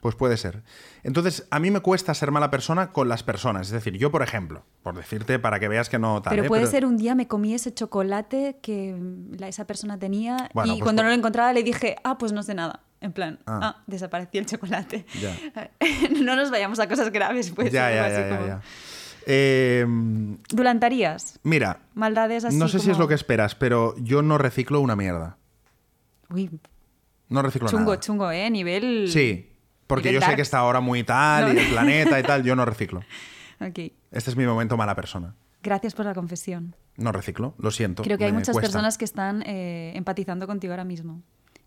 Pues puede ser. Entonces, a mí me cuesta ser mala persona con las personas. Es decir, yo, por ejemplo, por decirte para que veas que no tal. Pero ¿eh? puede ser un día me comí ese chocolate que la- esa persona tenía Bueno, y pues cuando por- no lo encontraba le dije, ah, pues no sé nada. En plan, Ah. ah, desapareció el chocolate. Ya. no nos vayamos a cosas graves, pues. ya, ya, así ya, ya, como- ya. Eh, ¿Dulantarías? mira, Maldades así no sé si es lo que esperas, pero yo no reciclo una mierda. Uy, No reciclo chungo, nada. chungo, ¿eh? Nivel... Sí, porque yo sé que está ahora muy tal, No. y el planeta y tal, yo no reciclo. Ok. Este es mi momento mala persona. Gracias por la confesión. No reciclo, lo siento. Creo que hay muchas cuesta. personas que están eh, empatizando contigo ahora mismo.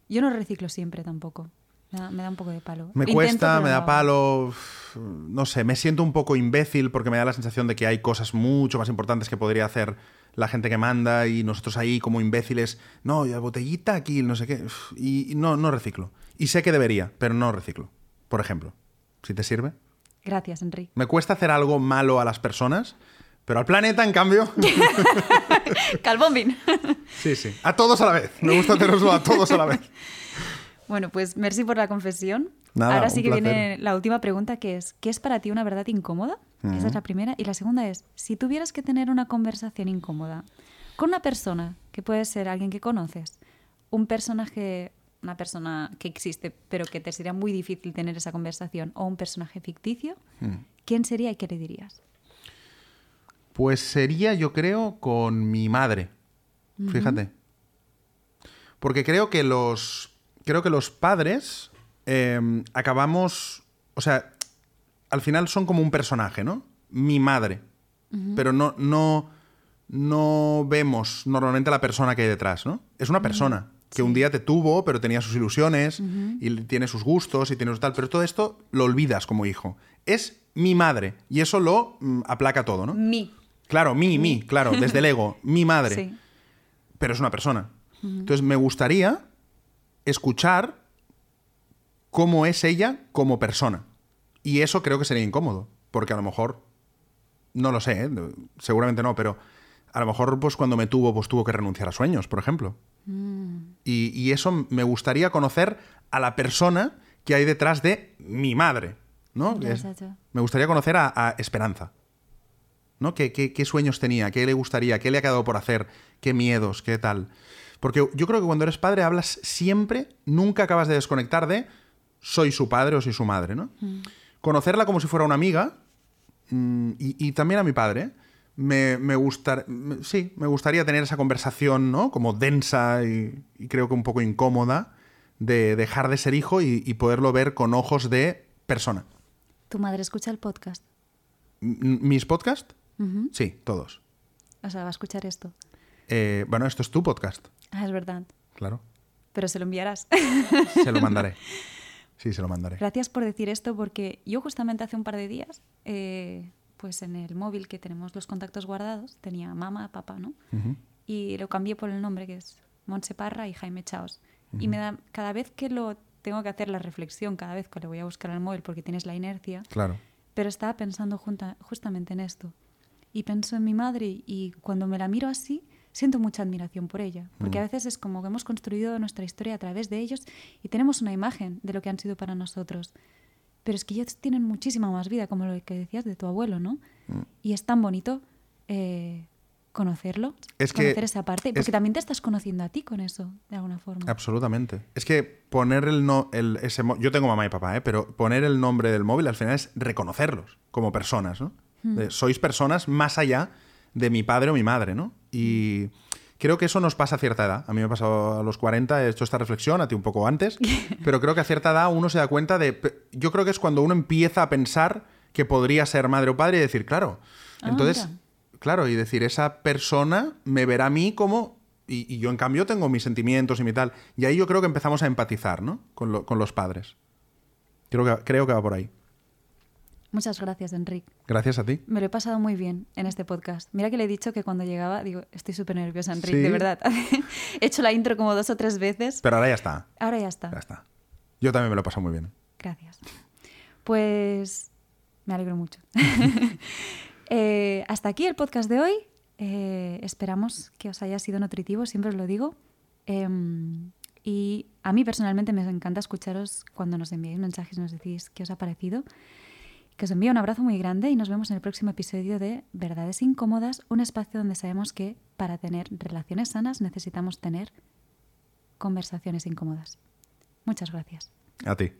Yo no reciclo siempre tampoco. Me da, me da un poco de palo. Me Intento, cuesta, me da palo, no sé, me siento un poco imbécil porque me da la sensación de que hay cosas mucho más importantes que podría hacer la gente que manda y nosotros ahí como imbéciles, no, ya botellita aquí, no sé qué, y no, no reciclo. Y sé que debería, pero no reciclo. Por ejemplo, si te sirve. Gracias, Enrique. Me cuesta hacer algo malo a las personas, pero al planeta, en cambio, Calbombin. sí, sí. A todos a la vez. Me gusta hacerlo a todos a la vez. Bueno, pues merci por la confesión. Nada, Ahora sí que placer. viene la última pregunta, que es, ¿qué es para ti una verdad incómoda? Esa es la primera. Y la segunda es, si tuvieras que tener una conversación incómoda con una persona, que puede ser alguien que conoces, un personaje, una persona que existe, pero que te sería muy difícil tener esa conversación, o un personaje ficticio, ¿quién sería y qué le dirías? Pues sería, yo creo, con mi madre. Fíjate. Porque creo que los. Creo que los padres eh, acabamos. O sea, al final son como un personaje, ¿no? Mi madre. Pero no, no. No vemos normalmente la persona que hay detrás, ¿no? Es una persona que un día te tuvo, pero tenía sus ilusiones y tiene sus gustos y tiene su tal. Pero todo esto lo olvidas como hijo. Es mi madre. Y eso lo mm, aplaca todo, ¿no? Mi. Claro, mi, mi, claro, desde el ego, mi madre. Sí. Pero es una persona. Entonces me gustaría escuchar cómo es ella como persona. Y eso creo que sería incómodo, porque a lo mejor, no lo sé, ¿eh? seguramente no, pero a lo mejor pues cuando me tuvo, pues tuvo que renunciar a sueños, por ejemplo. Y, y eso me gustaría conocer a la persona que hay detrás de mi madre, ¿no? Es-. Me gustaría conocer a, a Esperanza. ¿no? ¿Qué, qué, qué sueños tenía? ¿Qué le gustaría? ¿Qué le ha quedado por hacer? ¿Qué miedos? ¿Qué tal? Porque yo creo que cuando eres padre hablas siempre, nunca acabas de desconectar de soy su padre o soy su madre, ¿no? Conocerla como si fuera una amiga, mm, y, y también a mi padre, me, me gustar, me- sí, me gustaría tener esa conversación, ¿no? Como densa y, y creo que un poco incómoda de dejar de ser hijo y, y poderlo ver con ojos de persona. ¿Tu madre escucha el podcast? ¿Mis podcasts? Sí, todos. O sea, va a escuchar esto. Eh, bueno, esto es tu podcast, Ah, es verdad. claro. Pero se lo enviarás. Se lo mandaré. Sí, se lo mandaré. Gracias por decir esto porque yo justamente hace un par de días, eh, pues en el móvil que tenemos los contactos guardados, tenía mamá, papá, ¿no? Y lo cambié por el nombre que es Montse Parra y Jaime Chaos. Y me da, cada vez que lo tengo que hacer la reflexión, cada vez que le voy a buscar al móvil porque tienes la inercia, Claro. pero estaba pensando junta- justamente en esto. Y pienso en mi madre y cuando me la miro así, siento mucha admiración por ella. Porque Mm. a veces es como que hemos construido nuestra historia a través de ellos y tenemos una imagen de lo que han sido para nosotros. Pero es que ellos tienen muchísima más vida, como lo que decías de tu abuelo, ¿no? Mm. Y es tan bonito eh, conocerlo, Es que- conocer esa parte, porque es- también te estás conociendo a ti con eso, de alguna forma. Absolutamente. Es que poner el no, el, ese, yo tengo mamá y papá, ¿eh? pero poner el nombre del móvil al final es reconocerlos como personas, ¿no? De, sois personas más allá de mi padre o mi madre, ¿no? Y creo que eso nos pasa a cierta edad. A mí me ha pasado a los 40, he hecho esta reflexión, a ti un poco antes, pero creo que a cierta edad uno se da cuenta de... Yo creo que es cuando uno empieza a pensar que podría ser madre o padre y decir, claro, Ah, entonces... mira. Claro, y decir, esa persona me verá a mí como... Y, y yo, en cambio, tengo mis sentimientos y mi tal. Y ahí yo creo que empezamos a empatizar, ¿no? Con, lo- con los padres. Creo que, creo que va por ahí. Muchas gracias, Enrique. Gracias a ti. Me lo he pasado muy bien en este podcast. Mira que le he dicho que cuando llegaba, digo, estoy súper nerviosa, Enrique, ¿Sí? de verdad. he hecho la intro como dos o tres veces. Pero ahora ya está. Ahora ya está. Ya está. Yo también me lo he pasado muy bien. Gracias. Pues me alegro mucho. Eh, hasta aquí el podcast de hoy. Eh, esperamos que os haya sido nutritivo, siempre os lo digo. Em, y a mí personalmente me encanta escucharos cuando nos enviáis mensajes y nos decís qué os ha parecido. Que os envío un abrazo muy grande y nos vemos en el próximo episodio de Verdades Incómodas, un espacio donde sabemos que para tener relaciones sanas necesitamos tener conversaciones incómodas. Muchas gracias. A ti.